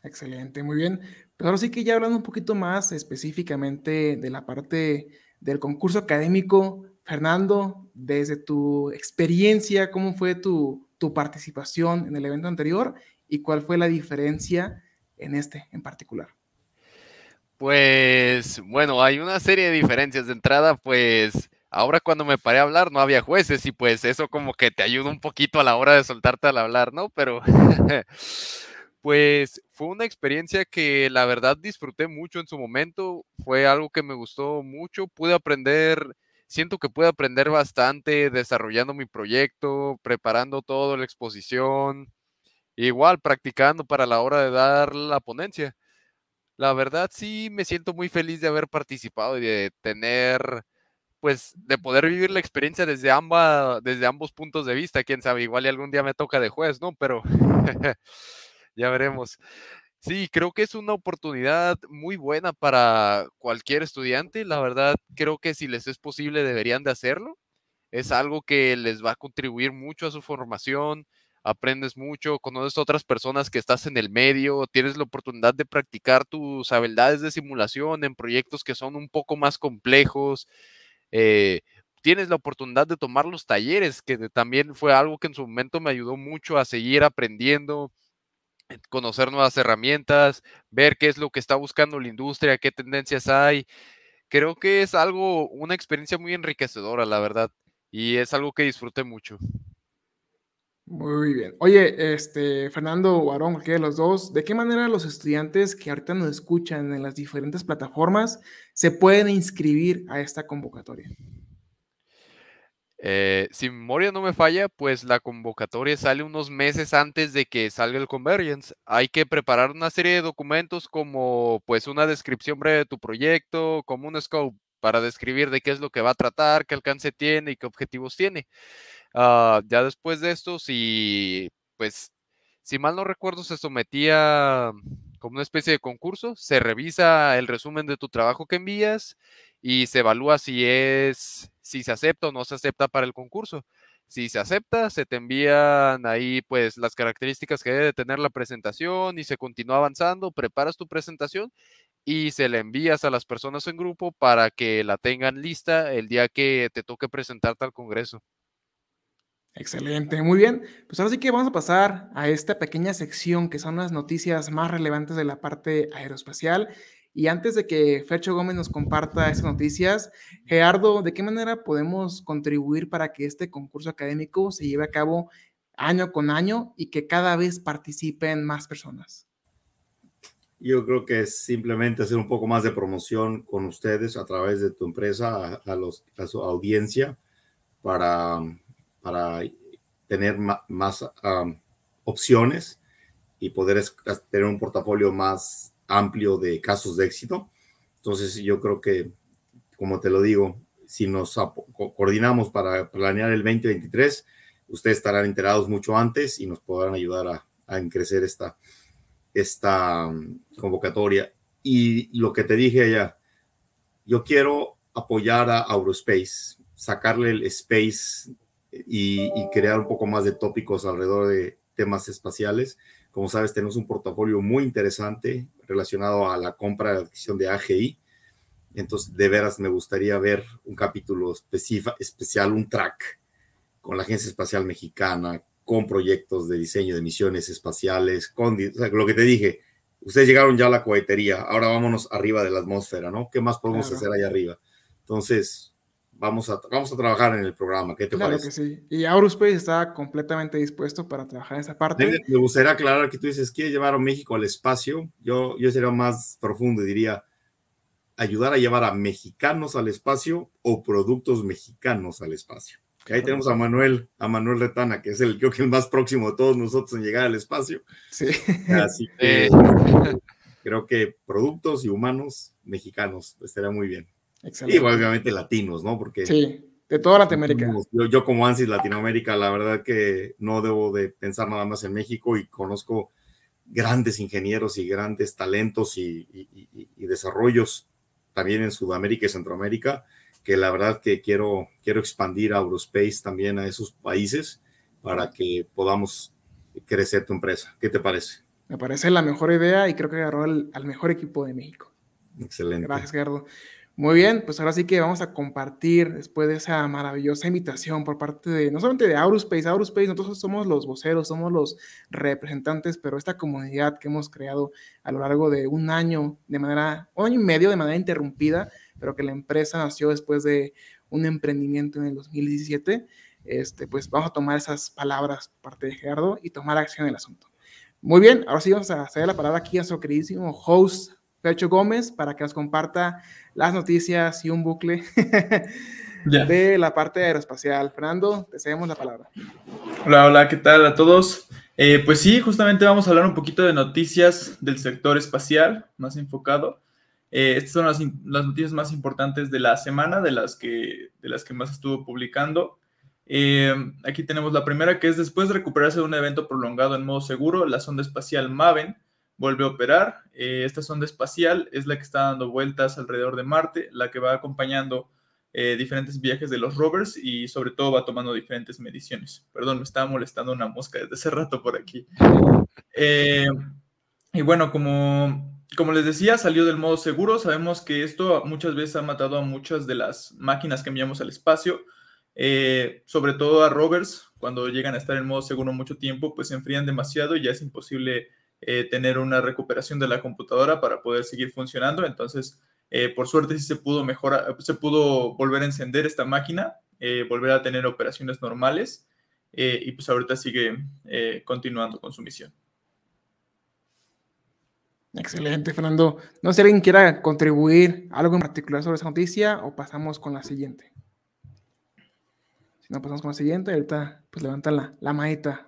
Excelente, muy bien. Pero ahora sí que ya hablando un poquito más específicamente de la parte del concurso académico, Fernando, desde tu experiencia, ¿cómo fue tu, tu participación en el evento anterior y cuál fue la diferencia en este en particular? Pues bueno, hay una serie de diferencias. De entrada, pues ahora cuando me paré a hablar no había jueces y pues eso como que te ayuda un poquito a la hora de soltarte al hablar, ¿no? Pero pues fue una experiencia que la verdad disfruté mucho en su momento, fue algo que me gustó mucho, pude aprender siento que puedo aprender bastante desarrollando mi proyecto, preparando todo la exposición, igual practicando para la hora de dar la ponencia. La verdad sí me siento muy feliz de haber participado y de tener, pues, de poder vivir la experiencia desde, ambas, desde ambos puntos de vista. Quién sabe, igual y algún día me toca de juez, ¿no? Pero ya veremos. Sí, creo que es una oportunidad muy buena para cualquier estudiante. La verdad, creo que si les es posible deberían de hacerlo. Es algo que les va a contribuir mucho a su formación. Aprendes mucho, conoces a otras personas que estás en el medio, tienes la oportunidad de practicar tus habilidades de simulación en proyectos que son un poco más complejos. Eh, tienes la oportunidad de tomar los talleres, que también fue algo que en su momento me ayudó mucho a seguir aprendiendo conocer nuevas herramientas, ver qué es lo que está buscando la industria, qué tendencias hay. creo que es algo, una experiencia muy enriquecedora, la verdad, y es algo que disfruté mucho. Muy bien. Oye, este, Fernando o Aarón, de los dos, ¿de qué manera los estudiantes que ahorita nos escuchan en las diferentes plataformas se pueden inscribir a esta convocatoria? Eh, si memoria no me falla, pues la convocatoria sale unos meses antes de que salga el Convergence. Hay que preparar una serie de documentos como pues una descripción breve de tu proyecto, como un scope para describir de qué es lo que va a tratar, qué alcance tiene y qué objetivos tiene. Ah, ya después de esto, si, pues, si mal no recuerdo, se sometía como una especie de concurso, se revisa el resumen de tu trabajo que envías y se evalúa si es, si se acepta o no se acepta para el concurso. Si se acepta, se te envían ahí pues las características que debe tener la presentación y se continúa avanzando, preparas tu presentación y se la envías a las personas en grupo para que la tengan lista el día que te toque presentarte al Congreso. Excelente, muy bien. Pues ahora sí que vamos a pasar a esta pequeña sección que son las noticias más relevantes de la parte aeroespacial. Y antes de que Fercho Gómez nos comparta esas noticias, Gerardo, ¿de qué manera podemos contribuir para que este concurso académico se lleve a cabo año con año y que cada vez participen más personas? Yo creo que es simplemente hacer un poco más de promoción con ustedes a través de tu empresa, a, su audiencia, para para tener más, opciones y poder tener un portafolio más amplio de casos de éxito. Entonces yo creo que, como te lo digo, si nos coordinamos para planear el 2023, ustedes estarán enterados mucho antes y nos podrán ayudar a, a crecer esta, convocatoria. Y lo que te dije allá, yo quiero apoyar a Aurospace, sacarle el space y, crear un poco más de tópicos alrededor de temas espaciales. Como sabes, tenemos un portafolio muy interesante relacionado a la compra y adquisición de AGI. Entonces, de veras, me gustaría ver un capítulo especial, un track con la Agencia Espacial Mexicana, con proyectos de diseño de misiones espaciales, con lo que te dije, ustedes llegaron ya a la cohetería, ahora vámonos arriba de la atmósfera, ¿no? ¿Qué más podemos hacer allá arriba? Entonces, vamos a, vamos a trabajar en el programa. ¿Qué te claro parece? que sí. Y Aurospace está completamente dispuesto para trabajar en esa parte. Me, gustaría aclarar que tú dices, ¿quiere llevar a México al espacio? Yo, yo sería más profundo y diría, ayudar a llevar a mexicanos al espacio o productos mexicanos al espacio. ahí tenemos a Manuel, a Manuel Retana, que es el, creo que el más próximo de todos nosotros en llegar al espacio. Sí. Así que creo que productos y humanos mexicanos estaría muy bien. Y obviamente latinos, ¿no? Porque sí, de toda Latinoamérica. Yo, yo, como ANSYS Latinoamérica, la verdad que no debo de pensar nada más en México y conozco grandes ingenieros y grandes talentos y, y, desarrollos también en Sudamérica y Centroamérica, que la verdad que quiero, quiero expandir a Eurospace también a esos países para que podamos crecer tu empresa. ¿Qué te parece? Me parece la mejor idea y creo que agarró al, al mejor equipo de México. Excelente. Gracias, Gerardo. Muy bien, pues ahora sí que vamos a compartir después de esa maravillosa invitación por parte de, no solamente de Aurospace, Aurospace, nosotros somos los voceros, somos los representantes, pero esta comunidad que hemos creado a lo largo de un año, de manera, un año y medio de manera interrumpida, pero que la empresa nació después de un emprendimiento en el 2017, este, pues vamos a tomar esas palabras por parte de Gerardo y tomar acción en el asunto. Muy bien, ahora sí vamos a hacer la palabra aquí a nuestro queridísimo host Pecho Gómez para que nos comparta las noticias y un bucle de la parte aeroespacial. Fernando, te cedemos la palabra. Hola, hola, ¿qué tal a todos? Eh, pues sí, justamente vamos a hablar un poquito de noticias del sector espacial, más enfocado. Eh, estas son las, las, noticias más importantes de la semana, de las que, de las que más estuvo publicando. Eh, aquí tenemos la primera, que es después de recuperarse de un evento prolongado en modo seguro, la sonda espacial MAVEN vuelve a operar. Eh, esta sonda espacial es la que está dando vueltas alrededor de Marte, la que va acompañando eh, diferentes viajes de los rovers y sobre todo va tomando diferentes mediciones. Perdón, me estaba molestando una mosca desde hace rato por aquí. Eh, y bueno, como, como les decía, salió del modo seguro. Sabemos que esto muchas veces ha matado a muchas de las máquinas que enviamos al espacio. sobre todo a rovers, cuando llegan a estar en modo seguro mucho tiempo, pues se enfrían demasiado y ya es imposible eh, tener una recuperación de la computadora para poder seguir funcionando. Entonces, por suerte sí se pudo mejorar, se pudo volver a encender esta máquina, volver a tener operaciones normales y pues ahorita sigue continuando con su misión. Excelente, Fernando. No sé si alguien quiera contribuir algo en particular sobre esa noticia o pasamos con la siguiente. Si no, pasamos con la siguiente. Ahorita, pues levanta la, la.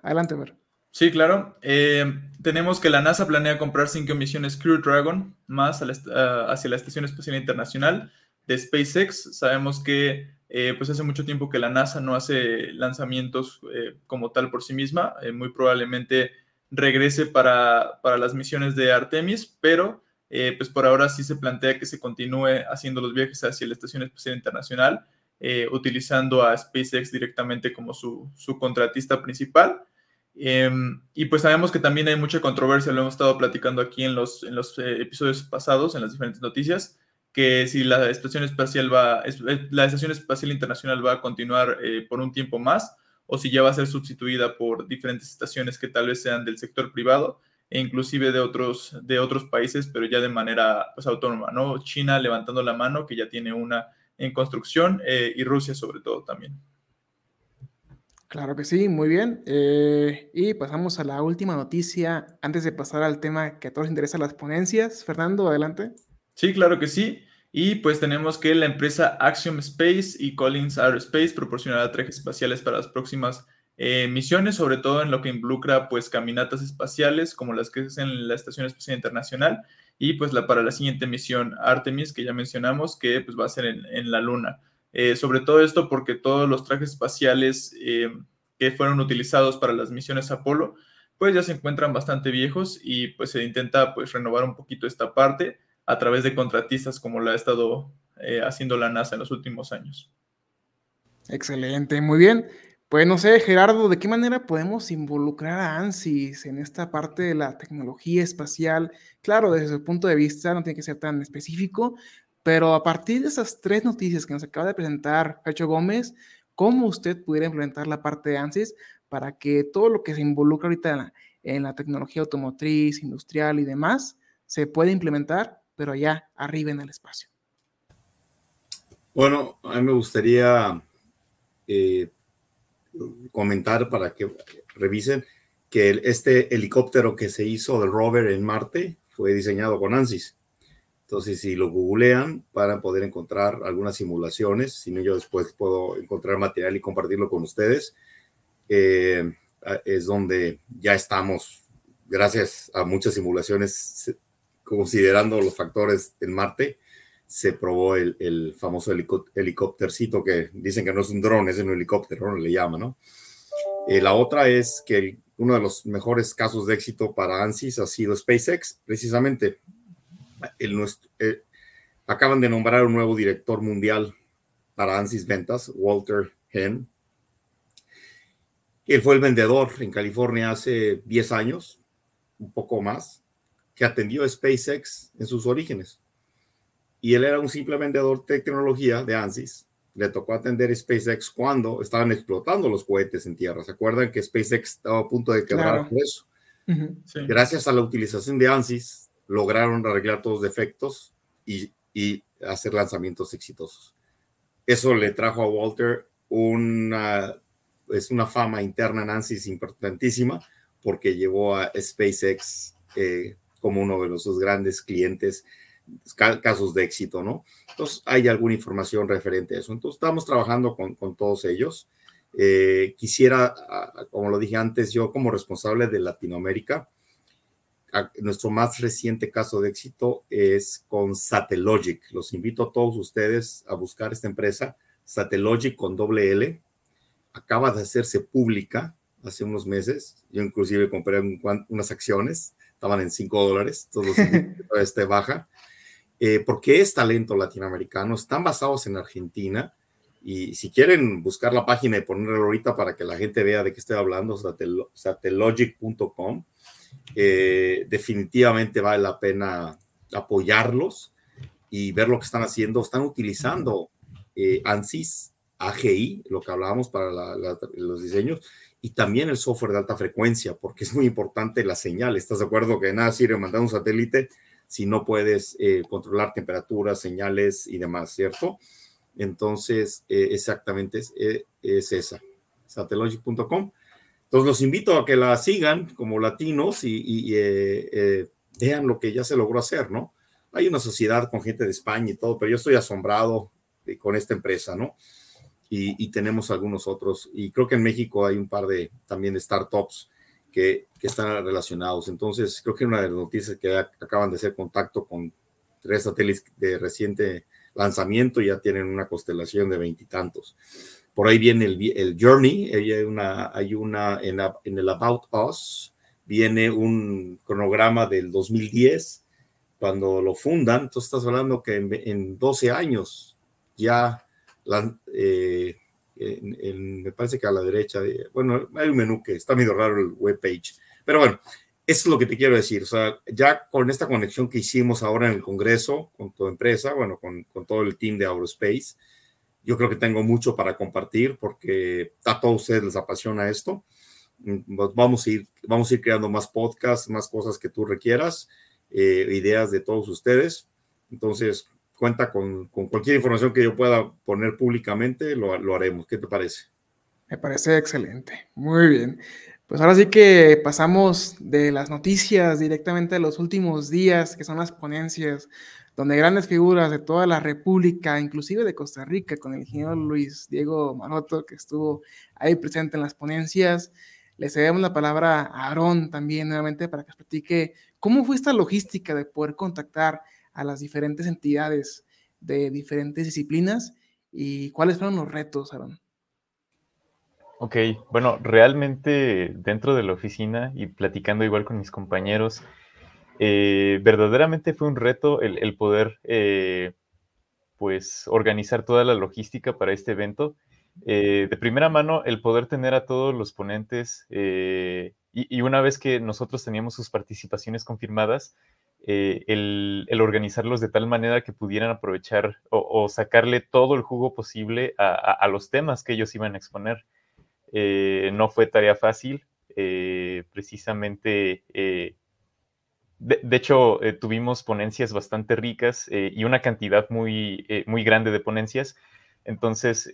Adelante, Ver. Sí, claro. Eh, tenemos que la NASA planea comprar cinco misiones Crew Dragon más hacia la Estación Espacial Internacional de SpaceX. Sabemos que eh, pues hace mucho tiempo que la NASA no hace lanzamientos eh, como tal por sí misma. muy probablemente regrese para, las misiones de Artemis, pero pues por ahora sí se plantea que se continúe haciendo los viajes hacia la Estación Espacial Internacional, utilizando a SpaceX directamente como su, contratista principal. Em, y pues sabemos que también hay mucha controversia, lo hemos estado platicando aquí en los, eh, episodios pasados, en las diferentes noticias, que si la Estación Espacial va, la Estación Espacial Internacional va a continuar por un tiempo más, o si ya va a ser sustituida por diferentes estaciones que tal vez sean del sector privado e inclusive de otros, de otros países, pero ya de manera pues, autónoma, ¿no? China levantando la mano, que ya tiene una en construcción, eh, y Rusia sobre todo también. Claro que sí, muy bien. Eh, y pasamos a la última noticia antes de pasar al tema que a todos interesa las ponencias. Fernando, adelante. Sí, claro que sí. Y pues tenemos que la empresa Axiom Space y Collins Aerospace proporcionará trajes espaciales para las próximas eh, misiones, sobre todo en lo que involucra pues caminatas espaciales como las que es en la Estación Espacial Internacional y pues la, para la siguiente misión Artemis que ya mencionamos que pues va a ser en, la Luna. Eh, sobre todo esto porque todos los trajes espaciales eh, que fueron utilizados para las misiones Apolo pues ya se encuentran bastante viejos y pues se intenta pues renovar un poquito esta parte a través de contratistas como lo ha estado eh, haciendo la NASA en los últimos años. Excelente, muy bien. Pues no sé, Gerardo, ¿de qué manera podemos involucrar a ANSYS en esta parte de la tecnología espacial? Claro, desde su punto de vista no tiene que ser tan específico, pero a partir de esas tres noticias que nos acaba de presentar Pecho Gómez, ¿cómo usted pudiera implementar la parte de ANSYS para que todo lo que se involucra ahorita en la, en la tecnología automotriz, industrial y demás se pueda implementar pero ya arriba en el espacio. Bueno, a mí me gustaría eh, comentar para que revisen que este helicóptero que se hizo del rover en Marte fue diseñado con ANSYS. Entonces, si lo googlean, para poder encontrar algunas simulaciones, si no, yo después puedo encontrar material y compartirlo con ustedes. Eh, es donde ya estamos, gracias a muchas simulaciones, considerando los factores en Marte, se probó el, famoso helicóptercito que dicen que no es un dron, es un helicóptero, ¿no? le llama, ¿no? Eh, la otra es que uno de los mejores casos de éxito para ANSYS ha sido SpaceX, precisamente. El, eh, acaban de nombrar un nuevo director mundial para ANSYS Ventas, Walter Henn. Él fue el vendedor en California hace 10 años, un poco más, que atendió a SpaceX en sus orígenes. Y él era un simple vendedor de tecnología de ANSYS. Le tocó atender SpaceX cuando estaban explotando los cohetes en tierra. ¿Se acuerdan que SpaceX estaba a punto de quebrar por eso? Gracias a la utilización de ANSYS, lograron arreglar todos los defectos y, hacer lanzamientos exitosos. Eso le trajo a Walter una, es una fama interna en ANSYS importantísima porque llevó a SpaceX eh, como uno de los grandes clientes, casos de éxito, ¿no? Entonces, hay alguna información referente a eso. Entonces, estamos trabajando con, con todos ellos. Eh, quisiera, como lo dije antes, yo como responsable de Latinoamérica, nuestro más reciente caso de éxito es con Satellogic. Los invito a todos ustedes a buscar esta empresa, Satellogic con doble L. Acaba de hacerse pública hace unos meses. Yo inclusive compré unas acciones estaban en 5 dólares, todos este baja, eh, porque es talento latinoamericano, están basados en Argentina, y si quieren buscar la página y ponerlo ahorita para que la gente vea de qué estoy hablando, satellogic.com, eh, definitivamente vale la pena apoyarlos y ver lo que están haciendo. Están utilizando eh, ANSYS, AGI, lo que hablábamos para los diseños, y también el software de alta frecuencia, porque es muy importante la señal. ¿Estás de acuerdo que nada sirve mandar un satélite si no puedes eh, controlar temperaturas, señales y demás, ¿cierto? Entonces, eh, exactamente es, es esa, satellogic.com. Entonces, los invito a que la sigan como latinos y, y vean lo que ya se logró hacer, ¿no? Hay una sociedad con gente de España y todo, pero yo estoy asombrado con esta empresa, ¿no? Y, tenemos algunos otros. Y creo que en México hay un par de también startups que, que, están relacionados. Entonces, creo que una de las noticias que acaban de hacer contacto con tres satélites de reciente lanzamiento ya tienen una constelación de veintitantos. Por ahí viene el, el Journey, hay una, hay una en, en, el About Us, viene un cronograma del 2010, cuando lo fundan, entonces estás hablando que en, en 12 años ya la, eh, me parece que a la derecha, bueno, hay un menú que está medio raro el web page, pero bueno, eso es lo que te quiero decir. O sea, ya con esta conexión que hicimos ahora en el Congreso con tu empresa, bueno, con, con todo el team de Aurospace, yo creo que tengo mucho para compartir porque a todos ustedes les apasiona esto. Mm, vamos a ir, vamos a ir creando más podcasts, más cosas que tú requieras, eh, ideas de todos ustedes. Entonces, cuenta con, con, cualquier información que yo pueda poner públicamente, lo, lo, haremos. ¿Qué te parece? Me parece excelente. Muy bien. Pues ahora sí que pasamos de las noticias directamente a los últimos días, que son las ponencias, donde grandes figuras de toda la República, inclusive de Costa Rica, con el ingeniero Luis Diego Maroto, que estuvo ahí presente en las ponencias. Le cedemos la palabra a Aarón también nuevamente para que explique cómo fue esta logística de poder contactar a las diferentes entidades de diferentes disciplinas y cuáles fueron los retos, Aaron. Ok, bueno, realmente dentro de la oficina y platicando igual con mis compañeros, eh, verdaderamente fue un reto el, poder eh, pues organizar toda la logística para este evento. Eh, de primera mano, el poder tener a todos los ponentes y, una vez que nosotros teníamos sus participaciones confirmadas, el, organizarlos de tal manera que pudieran aprovechar o, sacarle todo el jugo posible a, los temas que ellos iban a exponer. No fue tarea fácil, precisamente, de, hecho, tuvimos ponencias bastante ricas y una cantidad muy, muy grande de ponencias. Entonces,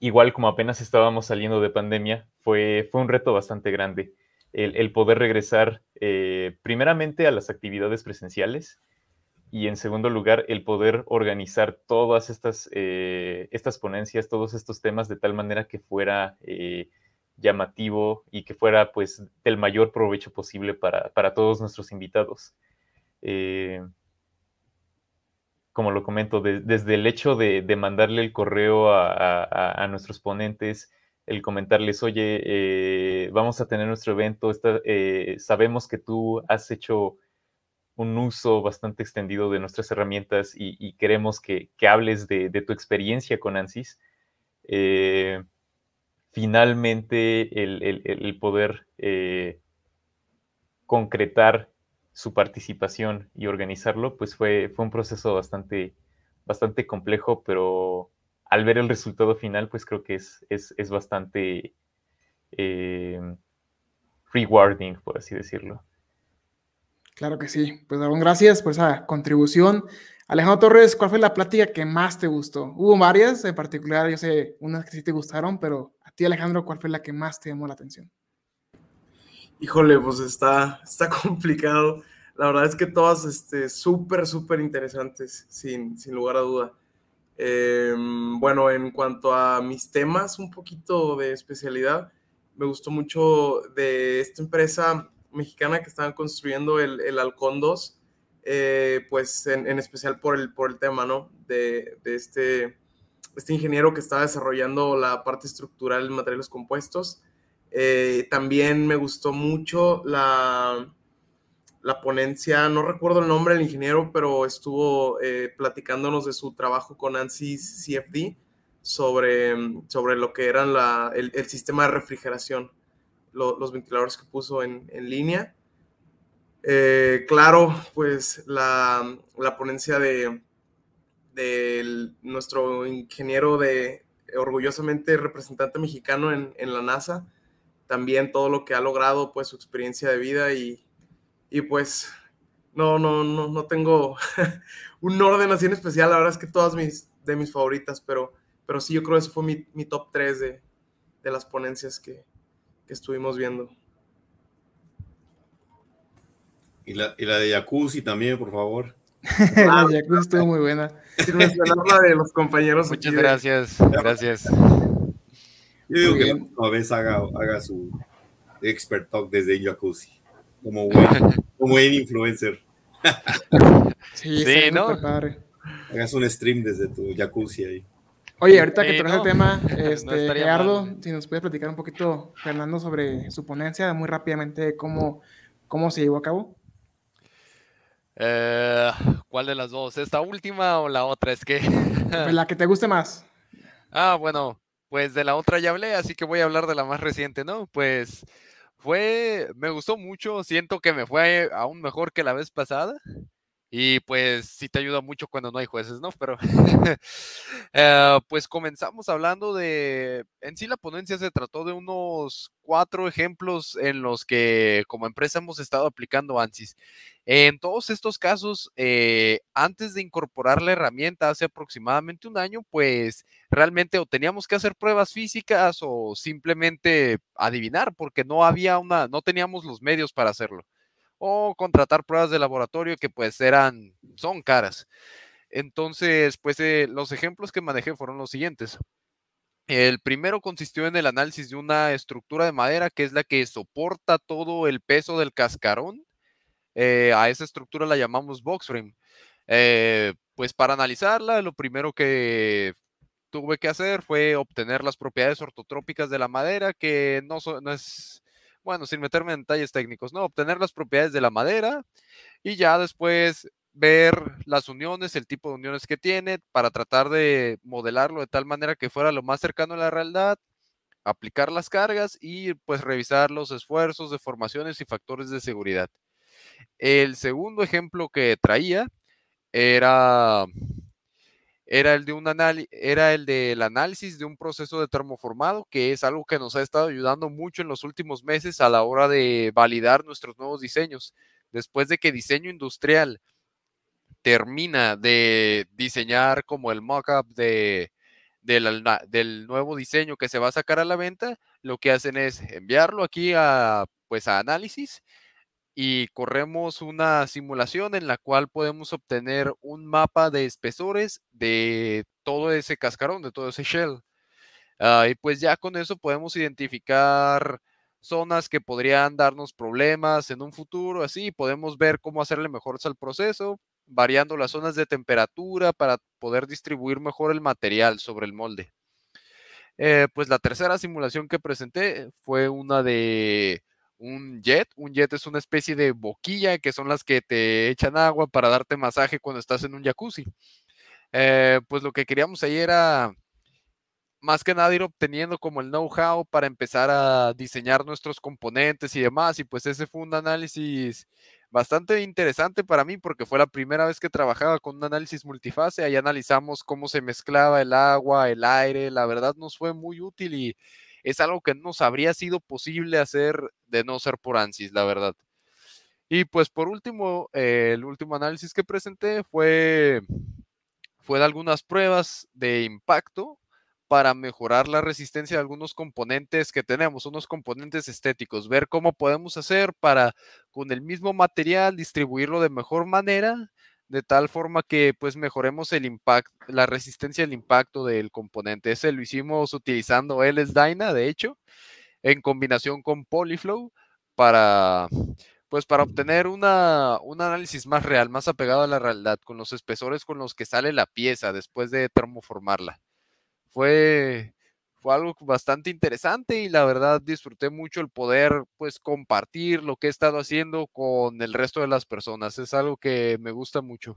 igual como apenas estábamos saliendo de pandemia, fue, fue un reto bastante grande el, poder regresar eh, primeramente a las actividades presenciales y en segundo lugar el poder organizar todas estas, eh, estas ponencias, todos estos temas de tal manera que fuera eh, llamativo y que fuera pues del mayor provecho posible para, todos nuestros invitados. como lo comento, desde el hecho de, mandarle el correo a nuestros ponentes, el comentarles, oye, eh, vamos a tener nuestro evento, eh, sabemos que tú has hecho un uso bastante extendido de nuestras herramientas y, queremos que, hables de, tu experiencia con ANSYS. Eh, finalmente, el, poder concretar su participación y organizarlo, pues fue, fue un proceso bastante, bastante complejo, pero al ver el resultado final, pues creo que es, es, bastante eh, rewarding, por así decirlo. Claro que sí. Pues Aaron, gracias por esa contribución. Alejandro Torres, ¿cuál fue la plática que más te gustó? Hubo varias, en particular, yo sé, unas que sí te gustaron, pero ti, Alejandro, ¿cuál fue la que más te llamó la atención? Híjole, pues está, está complicado. La verdad es que todas este, súper, súper interesantes, sin, sin lugar a duda. Em, bueno, en cuanto a mis temas, un poquito de especialidad, me gustó mucho de esta empresa mexicana que estaban construyendo el, el Halcón 2, eh, pues en, especial por el, por el tema, ¿no? De, de, este, este ingeniero que estaba desarrollando la parte estructural de materiales compuestos. Eh, también me gustó mucho la, la ponencia, no recuerdo el nombre del ingeniero, pero estuvo eh, platicándonos de su trabajo con ANSI CFD sobre, sobre lo que era la, el, sistema de refrigeración, los ventiladores que puso en, en línea. Eh, claro, pues la, la ponencia de, de nuestro ingeniero de orgullosamente representante mexicano en, en, la NASA, también todo lo que ha logrado, pues su experiencia de vida y, y pues no, no, no, no tengo un orden así en especial. La verdad es que todas mis, de mis favoritas, pero, pero sí, yo creo que ese fue mi, mi top 3 de, de las ponencias que, que estuvimos viendo. Y la, y la de Jacuzzi también, por favor. La de Jacuzzi estuvo muy buena. Sin mencionar la de los compañeros. Muchas aquí de- gracias, gracias. Yo digo Muy que bien. la vez haga, haga su expert talk desde Jacuzzi. Como buen, como buen influencer. Sí, Sí, está ¿no? padre. Hagas un stream desde tu Jacuzzi ahí. Oye, ahorita que traes no, el tema, no este, Gerardo, mal. si nos puedes platicar un poquito, Fernando, sobre su ponencia, muy rápidamente, cómo, cómo se llevó a cabo. Eh, ¿Cuál de las dos? ¿Esta última o la otra? Es que... Pues la que te guste más. Ah, bueno, pues de la otra ya hablé, así que voy a hablar de la más reciente, ¿no? Pues fue, me gustó mucho, siento que me fue aún mejor que la vez pasada. Y pues sí te ayuda mucho cuando no hay jueces, ¿no? Pero eh, pues comenzamos hablando de, en sí la ponencia se trató de unos cuatro ejemplos en los que como empresa hemos estado aplicando ANSYS. En todos estos casos, eh, antes de incorporar la herramienta hace aproximadamente un año, pues realmente o teníamos que hacer pruebas físicas o simplemente adivinar, porque no había una, no teníamos los medios para hacerlo. O contratar pruebas de laboratorio que pues eran, son caras. Entonces, pues eh, los ejemplos que manejé fueron los siguientes. El primero consistió en el análisis de una estructura de madera que es la que soporta todo el peso del cascarón. Eh, a esa estructura la llamamos box frame. Eh, pues para analizarla, lo primero que tuve que hacer fue obtener las propiedades ortotrópicas de la madera, que no, so- no es, bueno, sin meterme en detalles técnicos, ¿no? Obtener las propiedades de la madera y ya después ver las uniones, el tipo de uniones que tiene, para tratar de modelarlo de tal manera que fuera lo más cercano a la realidad, aplicar las cargas y pues revisar los esfuerzos, deformaciones y factores de seguridad. El segundo ejemplo que traía era, era el de un era el del análisis de un proceso de termoformado, que es algo que nos ha estado ayudando mucho en los últimos meses a la hora de validar nuestros nuevos diseños. Después de que diseño industrial termina de diseñar como el mock-up de, del, del nuevo diseño que se va a sacar a la venta, lo que hacen es enviarlo aquí a, pues, a análisis y corremos una simulación en la cual podemos obtener un mapa de espesores de todo ese cascarón, de todo ese shell. Ah, y pues ya con eso podemos identificar zonas que podrían darnos problemas en un futuro, así podemos ver cómo hacerle mejoras al proceso, variando las zonas de temperatura para poder distribuir mejor el material sobre el molde. Eh, pues la tercera simulación que presenté fue una de un jet. Un jet es una especie de boquilla que son las que te echan agua para darte masaje cuando estás en un jacuzzi. Eh, pues lo que queríamos ahí era más que nada ir obteniendo como el know-how para empezar a diseñar nuestros componentes y demás. Y pues ese fue un análisis bastante interesante para mí porque fue la primera vez que trabajaba con un análisis multifase. Ahí analizamos cómo se mezclaba el agua, el aire. La verdad nos fue muy útil y es algo que no nos habría sido posible hacer de no ser por ANSYS, la verdad. Y pues por último, eh, el último análisis que presenté fue, fue de algunas pruebas de impacto para mejorar la resistencia de algunos componentes que tenemos, unos componentes estéticos, ver cómo podemos hacer para con el mismo material distribuirlo de mejor manera, de tal forma que pues mejoremos el impacto, la resistencia al impacto del componente. Ese lo hicimos utilizando LS Dyna, de hecho, en combinación con Polyflow para pues para obtener una, un análisis más real, más apegado a la realidad, con los espesores con los que sale la pieza después de termoformarla fue, fue algo bastante interesante y la verdad disfruté mucho el poder pues compartir lo que he estado haciendo con el resto de las personas. Es algo que me gusta mucho.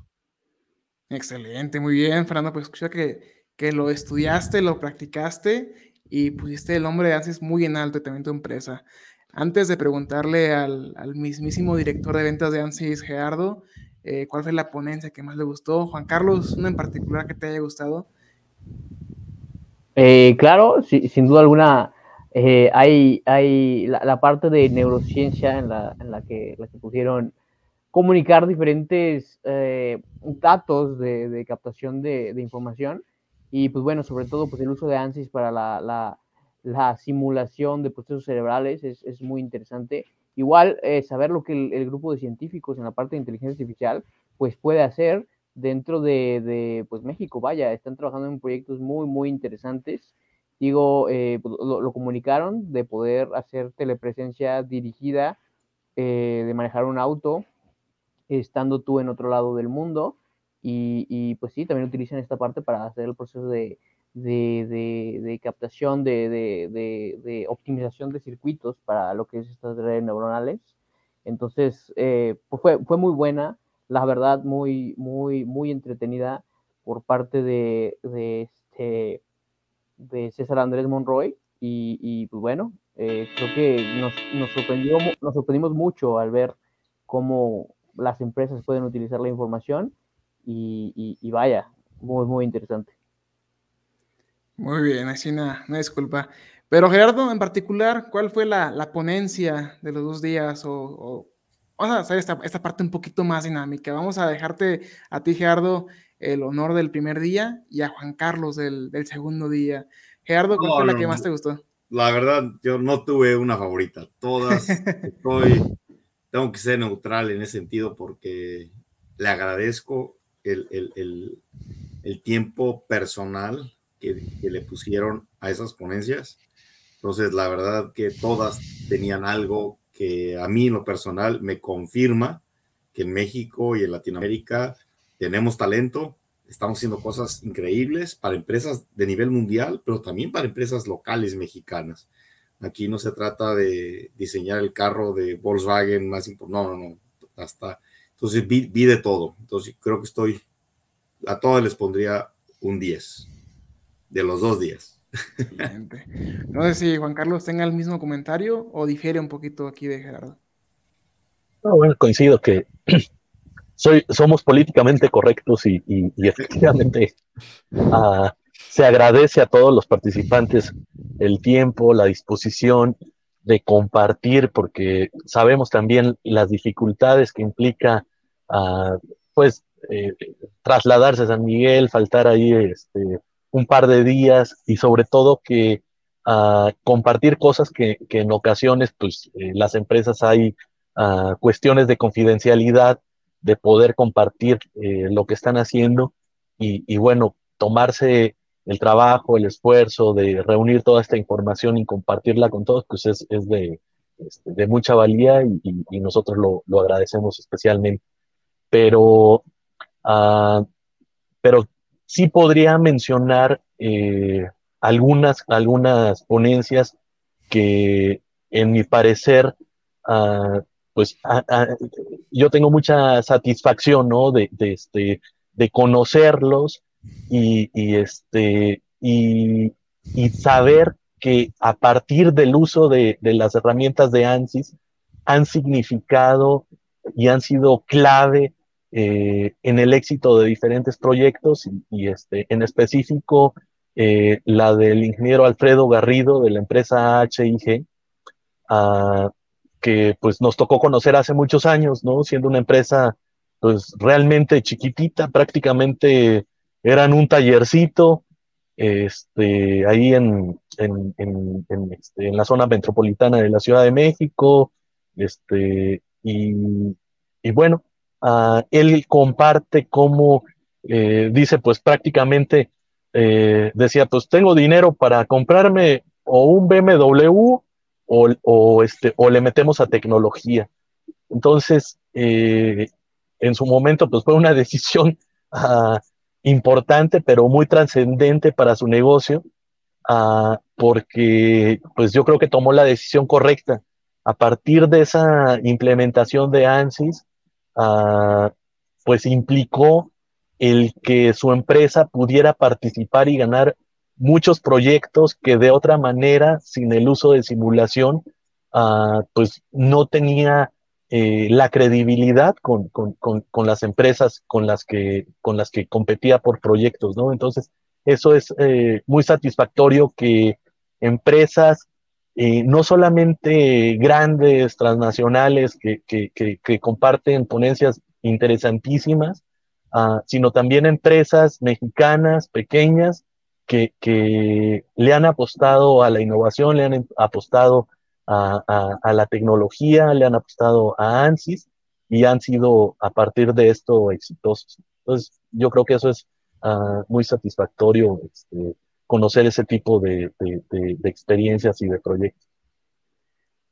Excelente, muy bien, Fernando. Pues escucha que, que lo estudiaste, lo practicaste y pusiste el nombre de ANSYS muy en alto y también tu empresa. Antes de preguntarle al, al mismísimo director de ventas de ANSYS, Gerardo, eh, cuál fue la ponencia que más le gustó. Juan Carlos, una en particular que te haya gustado. Eh, claro, sin duda alguna, eh, hay, la, parte de neurociencia en la, que, la pusieron comunicar diferentes eh, datos de, captación de, información y pues bueno, sobre todo pues el uso de ANSYS para la, simulación de procesos cerebrales es, muy interesante. Igual saber lo que el, grupo de científicos en la parte de inteligencia artificial pues puede hacer dentro de, pues México, vaya, están trabajando en proyectos muy, muy interesantes. Digo, eh, pues, lo, comunicaron de poder hacer telepresencia dirigida, de manejar un auto estando tú en otro lado del mundo. Y, pues sí, también utilizan esta parte para hacer el proceso de, de, captación, de, optimización de circuitos para lo que es estas redes neuronales. Entonces, eh, pues fue, fue muy buena, la verdad, muy, muy, muy entretenida por parte de, este, de César Andrés Monroy. Y, pues bueno, eh, creo que nos, nos, sorprendió, nos sorprendimos mucho al ver cómo las empresas pueden utilizar la información y, vaya, muy, muy interesante. Muy bien, así una, una, disculpa. Pero Gerardo, en particular, ¿cuál fue la, ponencia de los dos días? O, vamos a hacer esta, parte un poquito más dinámica. Vamos a dejarte a ti, Gerardo, el honor del primer día y a Juan Carlos del, segundo día. Gerardo, ¿cuál fue la que más te gustó? La verdad, yo no tuve una favorita. Todas estoy tengo que ser neutral en ese sentido porque le agradezco el, el, el, tiempo personal que, que, le pusieron a esas ponencias. Entonces, la verdad que todas tenían algo que a mí en lo personal me confirma que en México y en Latinoamérica tenemos talento, estamos haciendo cosas increíbles para empresas de nivel mundial, pero también para empresas locales mexicanas. Aquí no se trata de diseñar el carro de Volkswagen más importante, no, no, no, hasta, entonces vi, de todo, entonces creo que estoy, a todas les pondría un 10, de los dos días. No sé si Juan Carlos tenga el mismo comentario o difiere un poquito aquí de Gerardo. No, bueno, coincido que soy, somos políticamente correctos y, efectivamente uh, se agradece a todos los participantes el tiempo, la disposición de compartir, porque sabemos también las dificultades que implica, uh, pues, eh, trasladarse a San Miguel, faltar ahí este, un par de días y sobre todo que uh, compartir cosas que, que, en ocasiones, pues, eh, las empresas hay uh, cuestiones de confidencialidad, de poder compartir eh, lo que están haciendo y, y bueno, tomarse el trabajo, el esfuerzo de reunir toda esta información y compartirla con todos, pues es, es de, este, de, mucha valía y, nosotros lo, lo, agradecemos especialmente. Pero, uh, pero sí podría mencionar eh, algunas, algunas ponencias que, en mi parecer, uh, pues yo tengo mucha satisfacción, ¿no? De, de, este, de conocerlos y, este, y, saber que a partir del uso de, las herramientas de ANSYS han significado y han sido clave eh, en el éxito de diferentes proyectos y, este, en específico eh, la del ingeniero Alfredo Garrido de la empresa HIG, ah, que pues nos tocó conocer hace muchos años, ¿no? Siendo una empresa pues realmente chiquitita, prácticamente eran un tallercito este, ahí en, en, en, este, en, la zona metropolitana de la Ciudad de México. Este, y, y bueno, uh, él comparte cómo eh, dice, pues prácticamente eh, decía, pues tengo dinero para comprarme o un BMW o, o, este, o le metemos a tecnología. Entonces, eh, en su momento, pues fue una decisión uh, importante, pero muy trascendente para su negocio, uh, porque pues yo creo que tomó la decisión correcta. A partir de esa implementación de ANSYS, uh, pues implicó el que su empresa pudiera participar y ganar muchos proyectos que de otra manera, sin el uso de simulación, uh, pues no tenía eh, la credibilidad con, las empresas con las, que, con las que competía por proyectos, ¿no? Entonces, eso es eh, muy satisfactorio que empresas eh, no solamente grandes transnacionales que, que, comparten ponencias interesantísimas, ah, sino también empresas mexicanas pequeñas que, le han apostado a la innovación, le han apostado a, a, la tecnología, le han apostado a ANSYS y han sido a partir de esto exitosos. Entonces, yo creo que eso es ah, muy satisfactorio este, conocer ese tipo de, experiencias y de proyectos.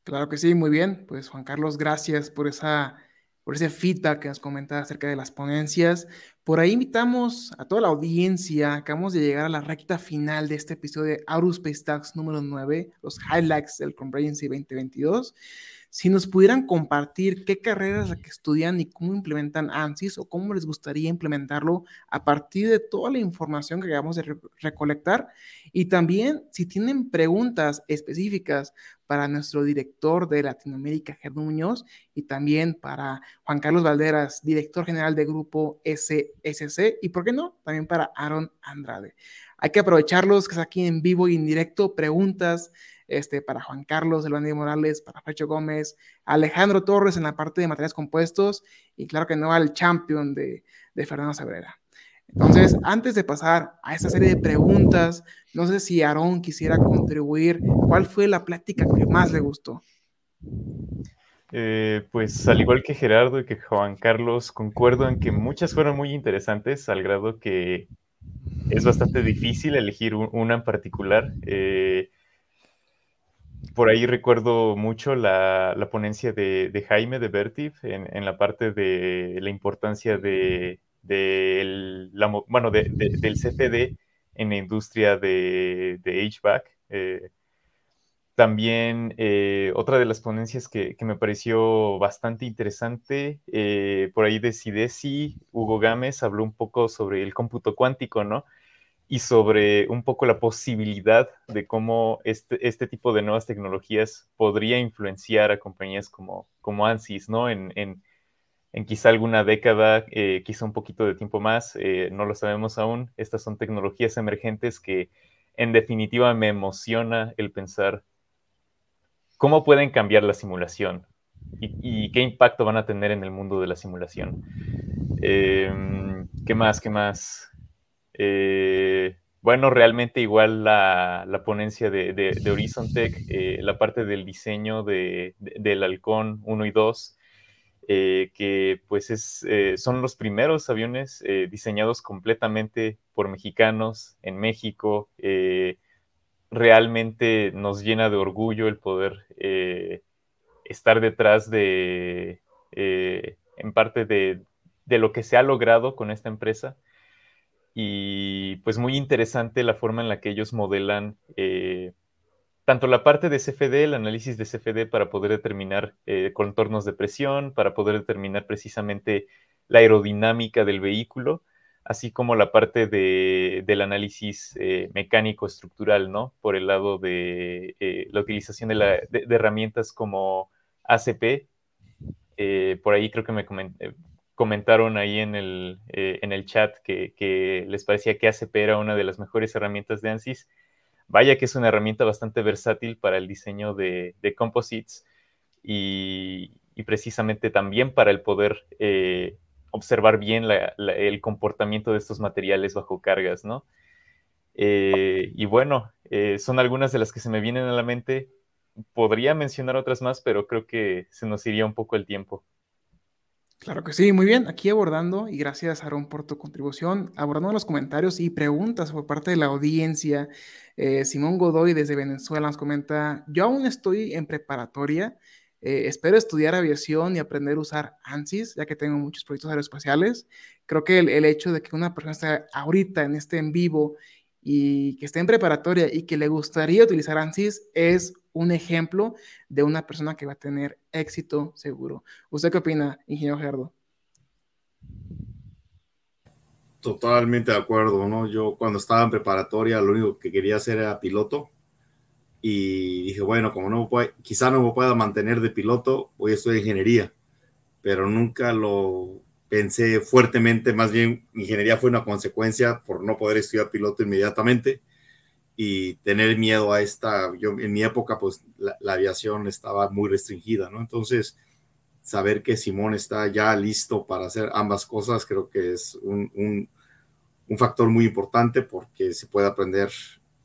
Claro que sí, muy bien. Pues Juan Carlos, gracias por esa por ese feedback que nos comentaba acerca de las ponencias. Por ahí invitamos a toda la audiencia. Acabamos de llegar a la recta final de este episodio de Aerospace Talks número 9, los highlights del Comprehensive 2022 si nos pudieran compartir qué carreras que estudian y cómo implementan ANSYS o cómo les gustaría implementarlo a partir de toda la información que acabamos de recolectar. Y también si tienen preguntas específicas para nuestro director de Latinoamérica, Gerardo Muñoz, y también para Juan Carlos Valderas, director general del grupo SSC, y por qué no, también para Aaron Andrade. Hay que aprovecharlos que es aquí en vivo y en directo, preguntas, este, para Juan Carlos Elvandía Morales, para Fecho Gómez, Alejandro Torres en la parte de materiales compuestos y claro que no al champion de, de Fernando Sabrera. Entonces, antes de pasar a esta serie de preguntas, no sé si Aarón quisiera contribuir. ¿Cuál fue la plática que más le gustó? Eh, pues al igual que Gerardo y que Juan Carlos, concuerdo en que muchas fueron muy interesantes, al grado que es bastante difícil elegir una en particular. Eh, por ahí recuerdo mucho la, ponencia de, Jaime de Bertif en, la parte de la importancia de, bueno, del CFD en la industria de, HVAC. Eh, también eh, otra de las ponencias que, me pareció bastante interesante, eh, por ahí de Sidesi, Hugo Gámez habló un poco sobre el cómputo cuántico, ¿no? Y sobre un poco la posibilidad de cómo este, este tipo de nuevas tecnologías podría influenciar a compañías como, como ANSYS, ¿no? En, en, en quizá alguna década, eh, quizá un poquito de tiempo más, eh, no lo sabemos aún. Estas son tecnologías emergentes que en definitiva me emociona el pensar cómo pueden cambiar la simulación y, qué impacto van a tener en el mundo de la simulación. Em, ¿Qué más? ¿Qué más? Eh, bueno, realmente igual la, ponencia de, de, Horizon Tech, eh, la parte del diseño de, del Halcón 1 y 2, eh, que pues es, son los primeros aviones diseñados completamente por mexicanos en México. realmente nos llena de orgullo el poder estar detrás de, en parte de, de lo que se ha logrado con esta empresa y pues muy interesante la forma en la que ellos modelan eh, tanto la parte de CFD, el análisis de CFD para poder determinar eh, contornos de presión, para poder determinar precisamente la aerodinámica del vehículo, así como la parte del análisis eh, mecánico estructural, ¿no? Por el lado de la utilización de, herramientas como ACP. por ahí creo que me comenté comentaron ahí en el, eh, en el chat que, les parecía que ACP era una de las mejores herramientas de ANSYS. Vaya que es una herramienta bastante versátil para el diseño de, composites y, precisamente también para el poder eh, observar bien el comportamiento de estos materiales bajo cargas, ¿no? Eh, y bueno, son algunas de las que se me vienen a la mente. Podría mencionar otras más, pero creo que se nos iría un poco el tiempo. Claro que sí, muy bien. Aquí abordando, y gracias Aaron por tu contribución, abordando los comentarios y preguntas por parte de la audiencia. Eh, Simón Godoy desde Venezuela nos comenta, yo aún estoy en preparatoria, eh, espero estudiar aviación y aprender a usar ANSYS, ya que tengo muchos proyectos aeroespaciales. Creo que el, el hecho de que una persona esté ahorita en este en vivo y que esté en preparatoria y que le gustaría utilizar ANSYS es un ejemplo de una persona que va a tener éxito seguro. ¿Usted qué opina, ingeniero Gerardo? Totalmente de acuerdo, ¿no? Yo cuando estaba en preparatoria lo único que quería hacer era piloto y dije, bueno, como no puede, quizá no me pueda mantener de piloto, voy a estudiar ingeniería, pero nunca lo pensé fuertemente, más bien ingeniería fue una consecuencia por no poder estudiar piloto inmediatamente y tener miedo a esta, yo en mi época pues la, aviación estaba muy restringida, ¿no? Entonces, saber que Simón está ya listo para hacer ambas cosas, creo que es un, un, un, factor muy importante porque se puede aprender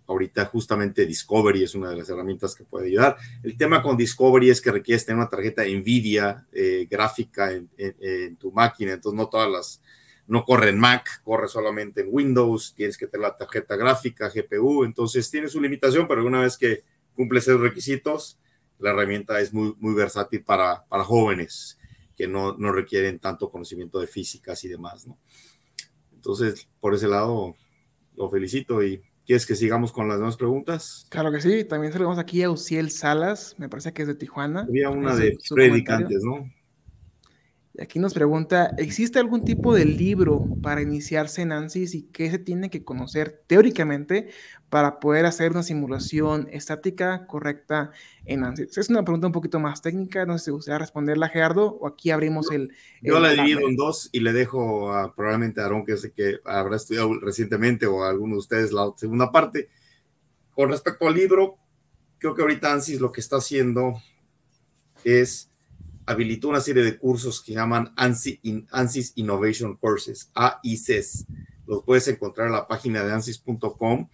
ahorita justamente Discovery es una de las herramientas que puede ayudar. El tema con Discovery es que requieres tener una tarjeta NVIDIA eh, gráfica en, en, en, tu máquina, entonces no todas las, no corre en Mac, corre solamente en Windows, tienes que tener la tarjeta gráfica, GPU, entonces tiene su limitación, pero una vez que cumple esos requisitos, la herramienta es muy, muy versátil para, para jóvenes que no, no, requieren tanto conocimiento de físicas y demás, ¿no? Entonces, por ese lado, lo felicito y ¿quieres que sigamos con las demás preguntas? Claro que sí, también saludamos aquí a Uciel Salas, me parece que es de Tijuana. Había una de predicantes, ¿no? Aquí nos pregunta, ¿existe algún tipo de libro para iniciarse en ANSYS y qué se tiene que conocer teóricamente para poder hacer una simulación estática correcta en ANSYS? Es una pregunta un poquito más técnica, no sé si gustaría responderla, Gerardo, o aquí abrimos el... Yo la divido en dos y le dejo a, probablemente a Aaron, que sé que habrá estudiado recientemente, o a alguno de ustedes la segunda parte. Con respecto al libro, creo que ahorita ANSYS lo que está haciendo es habilitó una serie de cursos que llaman ANSYS Innovation Courses, AICs. Los puedes encontrar en la página de ansys.com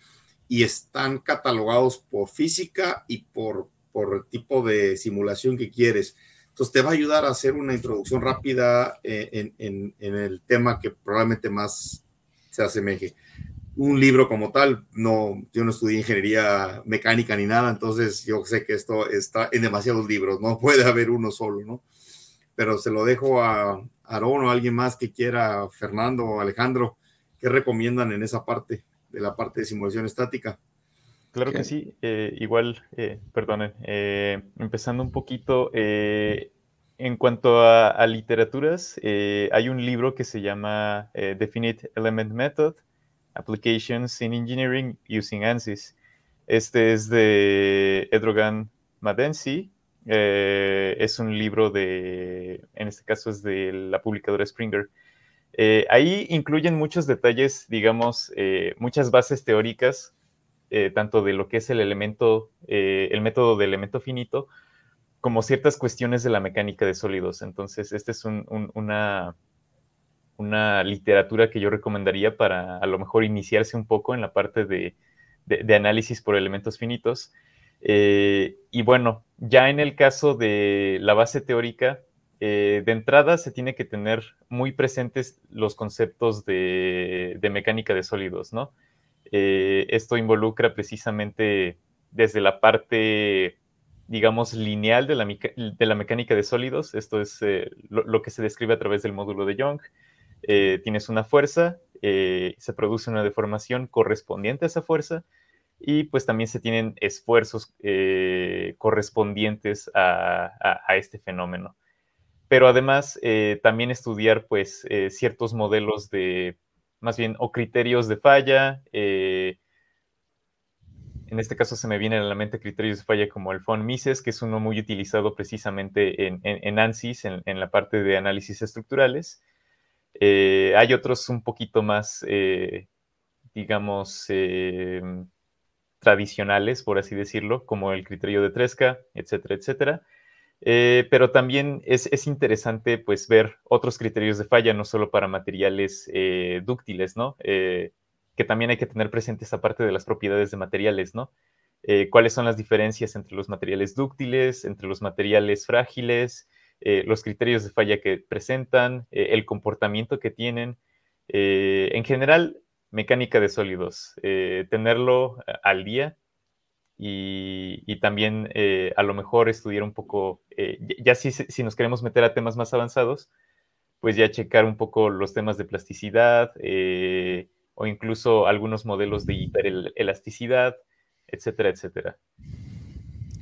y están catalogados por física y por, por tipo de simulación que quieres. Entonces te va a ayudar a hacer una introducción rápida en, en, en el tema que probablemente más se asemeje un libro como tal. No, yo no estudié ingeniería mecánica ni nada, entonces yo sé que esto está en demasiados libros, no puede haber uno solo, ¿no? Pero se lo dejo a Aarón o a alguien más que quiera, Fernando o Alejandro, ¿qué recomiendan en esa parte de la parte de simulación estática? Claro que sí, eh, igual, eh, perdonen, eh, empezando un poquito, eh, en cuanto a, a literaturas, hay un libro que se llama Definite Element Method, Applications in Engineering Using ANSYS. Este es de Edrogan Madensi. Eh, es un libro de, en este caso es de la publicadora Springer. Eh, ahí incluyen muchos detalles, digamos, eh, muchas bases teóricas, tanto de lo que es el elemento, el método de elemento finito, como ciertas cuestiones de la mecánica de sólidos. Entonces, este es un, una, una literatura que yo recomendaría para a lo mejor iniciarse un poco en la parte de, análisis por elementos finitos. Eh, y bueno, ya en el caso de la base teórica, eh, de entrada se tiene que tener muy presentes los conceptos de, mecánica de sólidos, ¿no? Eh, esto involucra precisamente desde la parte, digamos, lineal de la, de la mecánica de sólidos, esto es lo, lo, que se describe a través del módulo de Young, eh, tienes una fuerza, eh, se produce una deformación correspondiente a esa fuerza y pues también se tienen esfuerzos eh, correspondientes a, este fenómeno. Pero además también estudiar pues ciertos modelos de, más bien, o criterios de falla. en este caso se me vienen a la mente criterios de falla como el von Mises, que es uno muy utilizado precisamente en, en, ANSYS, en la parte de análisis estructurales. Eh, hay otros un poquito más, eh, digamos, eh, tradicionales, por así decirlo, como el criterio de Tresca, etcétera, etcétera. Pero también es, es, interesante pues, ver otros criterios de falla, no solo para materiales dúctiles, ¿no? que también hay que tener presente esa parte de las propiedades de materiales, ¿no? ¿Cuáles son las diferencias entre los materiales dúctiles, entre los materiales frágiles? Eh, los criterios de falla que presentan, eh, el comportamiento que tienen, eh, en general, mecánica de sólidos, tenerlo al día y, también a lo mejor estudiar un poco, ya si, si, nos queremos meter a temas más avanzados, pues ya checar un poco los temas de plasticidad o incluso algunos modelos de hiperelasticidad, etcétera, etcétera.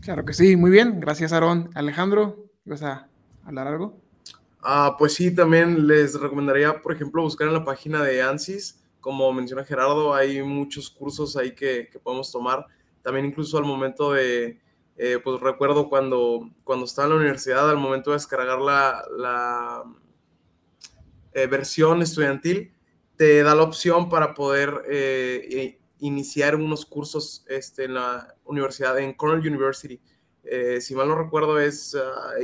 Claro que sí, muy bien. Gracias, Aaron. Alejandro, ¿vas a hablar algo? Ah, pues sí, también les recomendaría, por ejemplo, buscar en la página de ANSYS. Como menciona Gerardo, hay muchos cursos ahí que, que podemos tomar. También incluso al momento de, eh, pues recuerdo cuando, cuando estaba en la universidad, al momento de descargar la, la eh, versión estudiantil, te da la opción para poder eh, iniciar unos cursos este, en la universidad, en Cornell University. Si mal no recuerdo, es uh,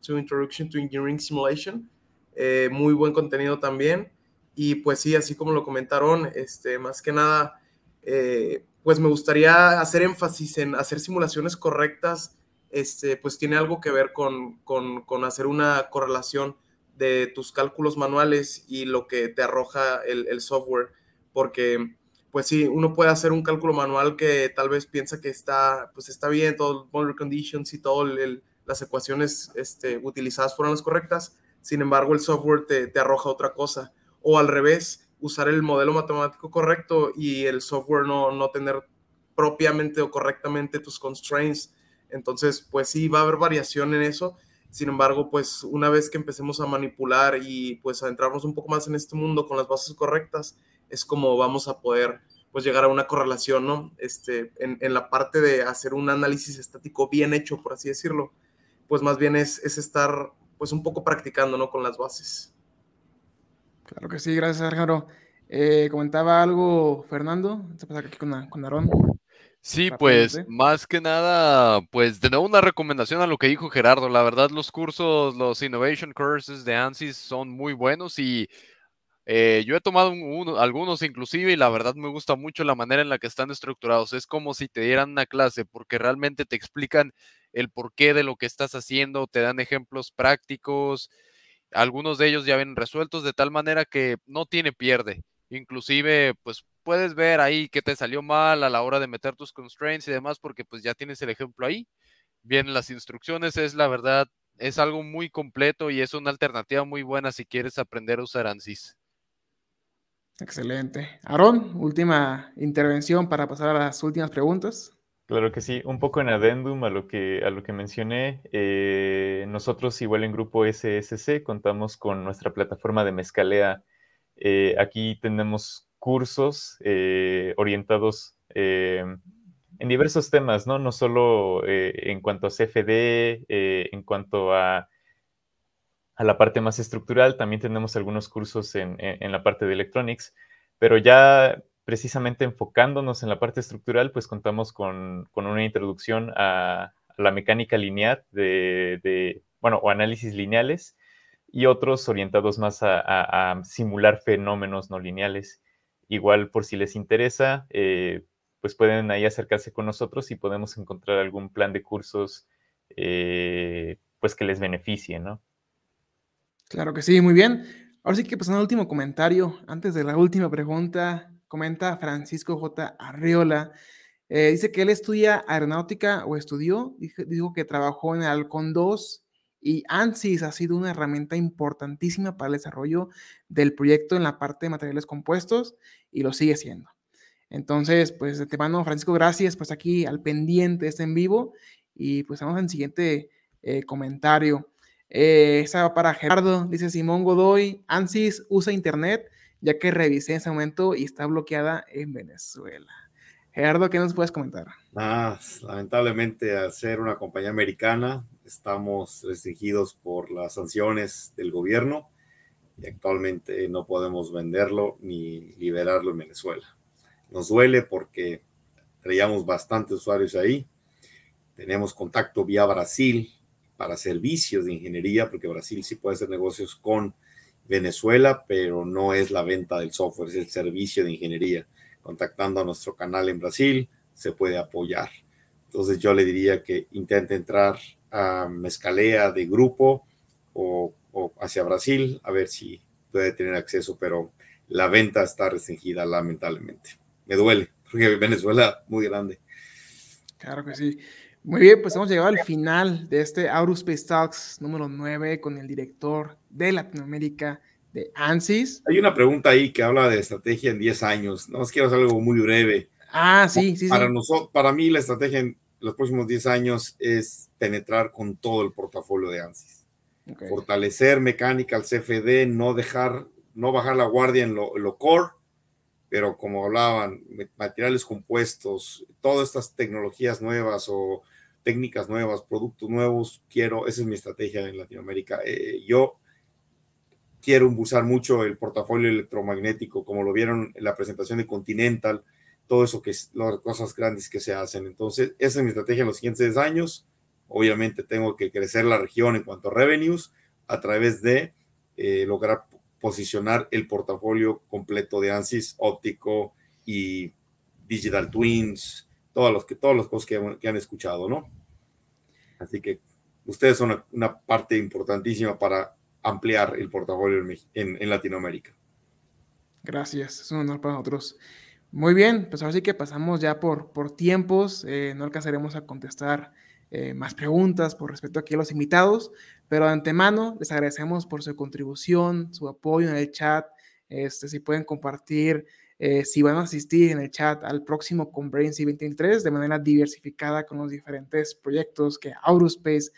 to Introduction to Engineering Simulation. Eh, muy buen contenido también. Y pues sí, así como lo comentaron, este, más que nada, eh, pues me gustaría hacer énfasis en hacer simulaciones correctas. Este, pues tiene algo que ver con, con, con hacer una correlación de tus cálculos manuales y lo que te arroja el, el software. Porque pues sí, uno puede hacer un cálculo manual que tal vez piensa que está, pues está bien, todo el boundary conditions y todas las ecuaciones este, utilizadas fueron las correctas, sin embargo el software te, arroja otra cosa. O al revés, usar el modelo matemático correcto y el software no, no tener propiamente o correctamente tus constraints. Entonces, pues sí, va a haber variación en eso. Sin embargo, pues una vez que empecemos a manipular y pues a entrarnos un poco más en este mundo con las bases correctas, es como vamos a poder pues llegar a una correlación, ¿no? Este, en, la parte de hacer un análisis estático bien hecho, por así decirlo, pues más bien es, es estar pues un poco practicando, ¿no? Con las bases. Claro que sí, gracias Alejandro. Eh, comentaba algo Fernando, se pasa aquí con, con Aarón. Sí, pues más que nada, pues de nuevo una recomendación a lo que dijo Gerardo. La verdad, los cursos, los Innovation Courses de ANSYS son muy buenos y eh, yo he tomado uno, algunos inclusive y la verdad me gusta mucho la manera en la que están estructurados. Es como si te dieran una clase porque realmente te explican el porqué de lo que estás haciendo, te dan ejemplos prácticos. Algunos de ellos ya ven resueltos de tal manera que no tiene pierde. Inclusive, pues puedes ver ahí que te salió mal a la hora de meter tus constraints y demás porque pues ya tienes el ejemplo ahí. Vienen las instrucciones, es la verdad, es algo muy completo y es una alternativa muy buena si quieres aprender a usar ANSYS. Excelente. Aarón, última intervención para pasar a las últimas preguntas. Claro que sí, un poco en adendum a lo que, a lo que mencioné. Eh, nosotros, igual en Grupo SSC, contamos con nuestra plataforma de Mezcalea. Eh, aquí tenemos cursos eh, orientados en diversos temas, ¿no? No solo en cuanto a CFD, en cuanto a a la parte más estructural. También tenemos algunos cursos en, la parte de electronics, pero ya precisamente enfocándonos en la parte estructural, pues contamos con, una introducción a, la mecánica lineal de, bueno, o análisis lineales y otros orientados más a, simular fenómenos no lineales. Igual, por si les interesa, eh, pues pueden ahí acercarse con nosotros y podemos encontrar algún plan de cursos eh, pues que les beneficie, ¿no? Claro que sí, muy bien. Ahora sí que pasando al último comentario, antes de la última pregunta, comenta Francisco J. Arriola. Eh, dice que él estudia aeronáutica o estudió, dijo, que trabajó en el Halcón 2 y ANSYS ha sido una herramienta importantísima para el desarrollo del proyecto en la parte de materiales compuestos y lo sigue siendo. Entonces, pues de mando, Francisco, gracias, pues aquí al pendiente, está en vivo y pues vamos al siguiente eh, comentario. Eh, esa va para Gerardo, dice Simón Godoy, ANSYS usa internet ya que revisé en ese momento y está bloqueada en Venezuela. Gerardo, ¿qué nos puedes comentar? Ah, lamentablemente, al ser una compañía americana, estamos restringidos por las sanciones del gobierno y actualmente no podemos venderlo ni liberarlo en Venezuela. Nos duele porque traíamos bastantes usuarios ahí. Tenemos contacto vía Brasil, para servicios de ingeniería, porque Brasil sí puede hacer negocios con Venezuela, pero no es la venta del software, es el servicio de ingeniería. Contactando a nuestro canal en Brasil, se puede apoyar. Entonces yo le diría que intente entrar a Mezcalea de grupo o, o hacia Brasil, a ver si puede tener acceso, pero la venta está restringida lamentablemente. Me duele, porque Venezuela muy grande. Claro que sí. Muy bien, pues hemos llegado al final de este Aurospace Talks número 9 con el director de Latinoamérica de ANSYS. Hay una pregunta ahí que habla de estrategia en 10 años. No os quiero hacer algo muy breve. Ah, sí, sí, para sí. Nosotros, para mí la estrategia en los próximos 10 años es penetrar con todo el portafolio de ANSYS. Okay. Fortalecer Mechanical CFD, no dejar, no bajar la guardia en lo, en lo core, pero como hablaban, materiales compuestos, todas estas tecnologías nuevas o técnicas nuevas, productos nuevos, quiero, esa es mi estrategia en Latinoamérica. Eh, yo quiero impulsar mucho el portafolio electromagnético, como lo vieron en la presentación de Continental, todo eso que es, las cosas grandes que se hacen. Entonces, esa es mi estrategia en los siguientes años. Obviamente tengo que crecer la región en cuanto a revenues a través de eh, lograr posicionar el portafolio completo de ANSYS óptico y digital twins, todas las, que, todas las cosas que, han escuchado, ¿no? Así que ustedes son una, parte importantísima para ampliar el portafolio en, Latinoamérica. Gracias, es un honor para nosotros. Muy bien, pues ahora sí que pasamos ya por, por tiempos, eh, no alcanzaremos a contestar eh, más preguntas por respecto aquí a los invitados, pero de antemano les agradecemos por su contribución, su apoyo en el chat, este, si pueden compartir, eh, si van a asistir en el chat al próximo Conference 2023 de manera diversificada con los diferentes proyectos que Aurospace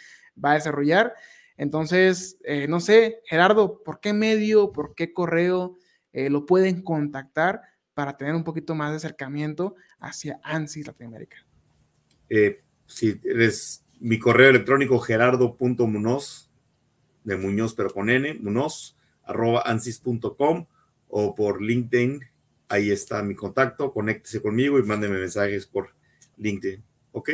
va a desarrollar. Entonces, eh, no sé, Gerardo, ¿por qué medio, por qué correo lo pueden contactar para tener un poquito más de acercamiento hacia ANSYS Latinoamérica? si eres mi correo electrónico gerardo.munoz, de Muñoz, pero con N, munoz, arroba ansis.com o por LinkedIn. Ahí está mi contacto. Conéctese conmigo y mándeme mensajes por LinkedIn. ¿Ok?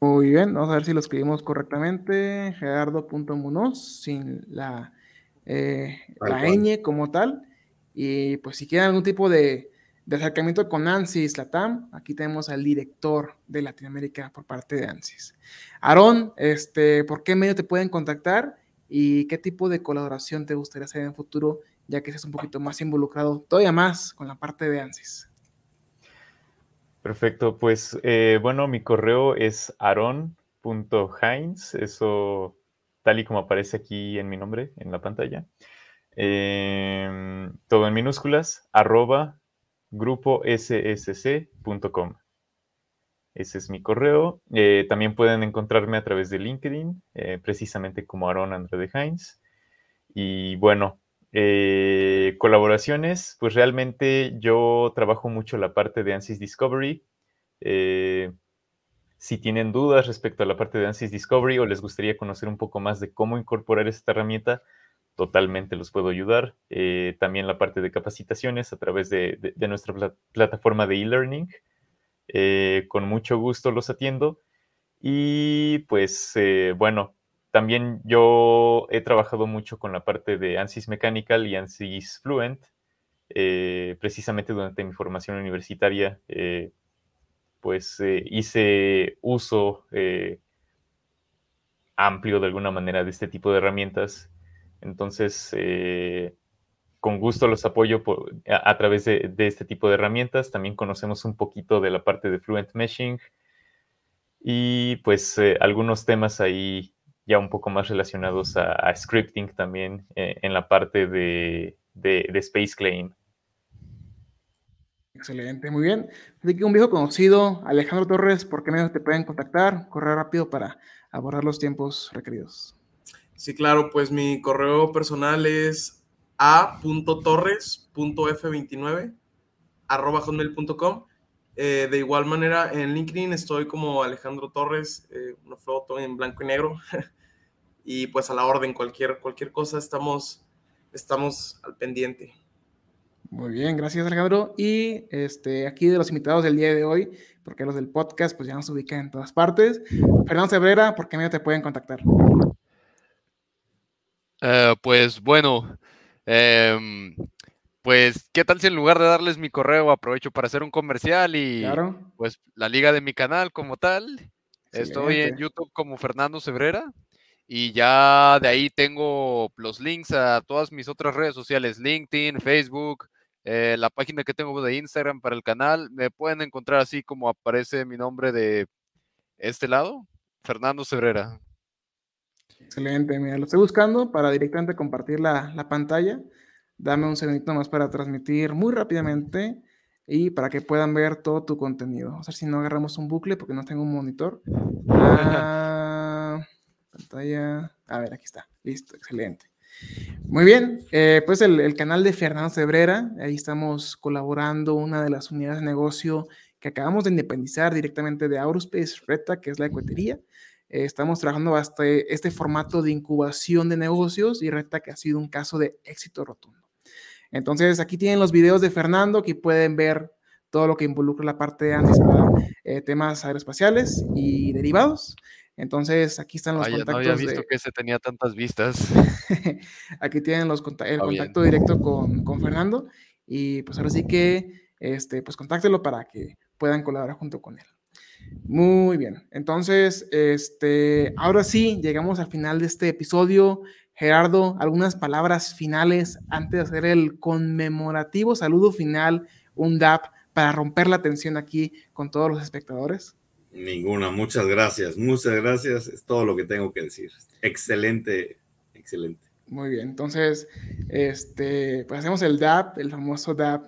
Muy bien, vamos a ver si lo escribimos correctamente. Gerardo.munoz, sin la, eh, la ñ como tal. Y pues si quieren algún tipo de, de acercamiento con ANSYS Latam. Aquí tenemos al director de Latinoamérica por parte de ANSYS. Aarón, este, ¿por qué medio te pueden contactar y qué tipo de colaboración te gustaría hacer en el futuro, ya que seas un poquito más involucrado todavía más con la parte de ANSYS? Perfecto, pues eh, bueno, mi correo es aaron.heinz, eso tal y como aparece aquí en mi nombre en la pantalla. Em, todo en minúsculas, arroba gruposcsc.com. Ese es mi correo. Eh, también pueden encontrarme a través de LinkedIn, eh, precisamente como Aaron Andrade Heinz. Y bueno, eh, colaboraciones, pues realmente yo trabajo mucho la parte de ANSYS Discovery. si tienen dudas respecto a la parte de ANSYS Discovery o les gustaría conocer un poco más de cómo incorporar esta herramienta, totalmente los puedo ayudar. Eh, también la parte de capacitaciones a través de, nuestra plataforma de e-learning. Eh, con mucho gusto los atiendo. Y pues eh, bueno, también yo he trabajado mucho con la parte de ANSYS Mechanical y ANSYS Fluent. precisamente durante mi formación universitaria, pues hice uso amplio de alguna manera de este tipo de herramientas entonces, eh, con gusto los apoyo a, través de, este tipo de herramientas. También conocemos un poquito de la parte de Fluent Meshing y pues eh, algunos temas ahí ya un poco más relacionados a, scripting también eh, en la parte de, Space Claim. Excelente, muy bien. Así que un viejo conocido, Alejandro Torres, ¿por qué medio te pueden contactar? Correr rápido para abordar los tiempos requeridos. Sí, claro, pues mi correo personal es a.torres.f29 arroba hotmail.com. Eh, de igual manera, en LinkedIn estoy como Alejandro Torres, eh, una foto en blanco y negro. y pues a la orden, cualquier, cualquier cosa, estamos, estamos al pendiente. Muy bien, gracias Alejandro. Y este, aquí de los invitados del día de hoy, porque los del podcast pues ya nos ubican en todas partes. Fernando Cebrera, ¿por qué medio te pueden contactar? Eh, pues bueno, em, pues, ¿qué tal si en lugar de darles mi correo aprovecho para hacer un comercial y pues la liga de mi canal como tal? Estoy en YouTube como Fernando Cebrera y ya de ahí tengo los links a todas mis otras redes sociales, LinkedIn, Facebook, eh, la página que tengo de Instagram para el canal. Me pueden encontrar así como aparece mi nombre de este lado, Fernando Cebrera. Excelente, mira, lo estoy buscando para directamente compartir la, la pantalla. Dame un segundito más para transmitir muy rápidamente y para que puedan ver todo tu contenido. Vamos a ver si no agarramos un bucle porque no tengo un monitor. Ah, pantalla. A ver, aquí está. Listo, excelente. Muy bien, eh, pues el, el, canal de Fernando Cebrera, ahí estamos colaborando una de las unidades de negocio que acabamos de independizar directamente de Aurospace Reta, que es la ecuatería. Eh, estamos trabajando hasta este formato de incubación de negocios y Reta que ha sido un caso de éxito rotundo. Entonces, aquí tienen los videos de Fernando que pueden ver todo lo que involucra la parte de ANSYS para eh, temas aeroespaciales y derivados. Entonces, aquí están los no contactos. había visto de- que se tenía tantas vistas. aquí tienen los conta- el bien. contacto directo con, con Fernando. Y pues ahora sí que, este, pues contáctelo para que puedan colaborar junto con él. Muy bien. Entonces, este, ahora sí, llegamos al final de este episodio. Gerardo, algunas palabras finales antes de hacer el conmemorativo saludo final, un DAP, para romper la tensión aquí con todos los espectadores. Ninguna, muchas gracias, muchas gracias. Es todo lo que tengo que decir. Excelente, excelente. Muy bien, entonces, este, pues hacemos el DAP, el famoso DAP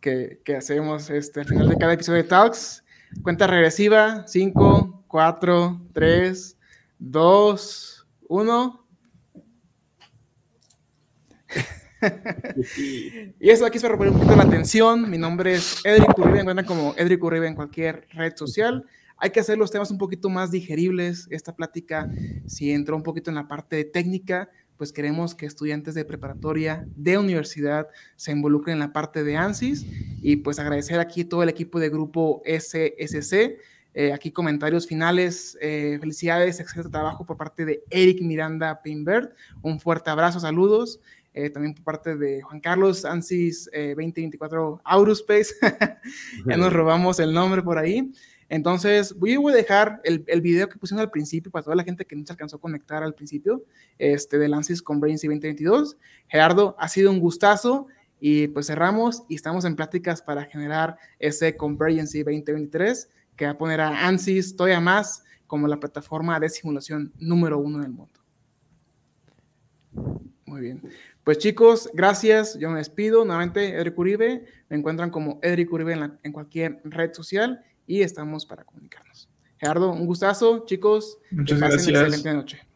que, que hacemos este, al final de cada episodio de Talks. Cuenta regresiva, 5, 4, 3, 2, 1. Y eso aquí es para romper un poquito la tensión. Mi nombre es Edric Uribe, encuentran como Edric Uribe en cualquier red social. Hay que hacer los temas un poquito más digeribles. Esta plática, si entró un poquito en la parte técnica, pues queremos que estudiantes de preparatoria, de universidad, se involucren en la parte de ANSYS y pues agradecer aquí todo el equipo de grupo SSC. Eh, aquí comentarios finales. Eh, felicidades, excelente trabajo por parte de Eric Miranda Pinbert. Un fuerte abrazo, saludos. Eh, también por parte de Juan Carlos ANSYS eh, 2024 Aurospace. ya nos robamos el nombre por ahí. Entonces, voy, a dejar el, el, video que pusimos al principio para toda la gente que no se alcanzó a conectar al principio este, de ANSYS con Braincy 2022. Gerardo, ha sido un gustazo y pues cerramos y estamos en pláticas para generar ese Convergency 2023 que va a poner a ANSYS todavía más como la plataforma de simulación número uno en el mundo. Muy bien. Pues chicos, gracias. Yo me despido. Nuevamente, Edric Uribe. Me encuentran como Edric Uribe en cualquier red social y estamos para comunicarnos. Gerardo, un gustazo, chicos. Muchas que pasen gracias. Excelente noche.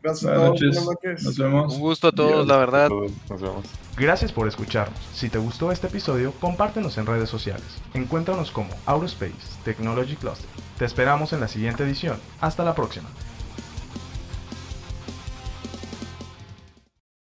Gracias Buenas a todos. noches. Buenas noches. Nos vemos. Un gusto a todos, la verdad. Nos vemos. Gracias por escucharnos. Si te gustó este episodio, compártenos en redes sociales. Encuéntranos como Aurospace Technology Cluster. Te esperamos en la siguiente edición. Hasta la próxima.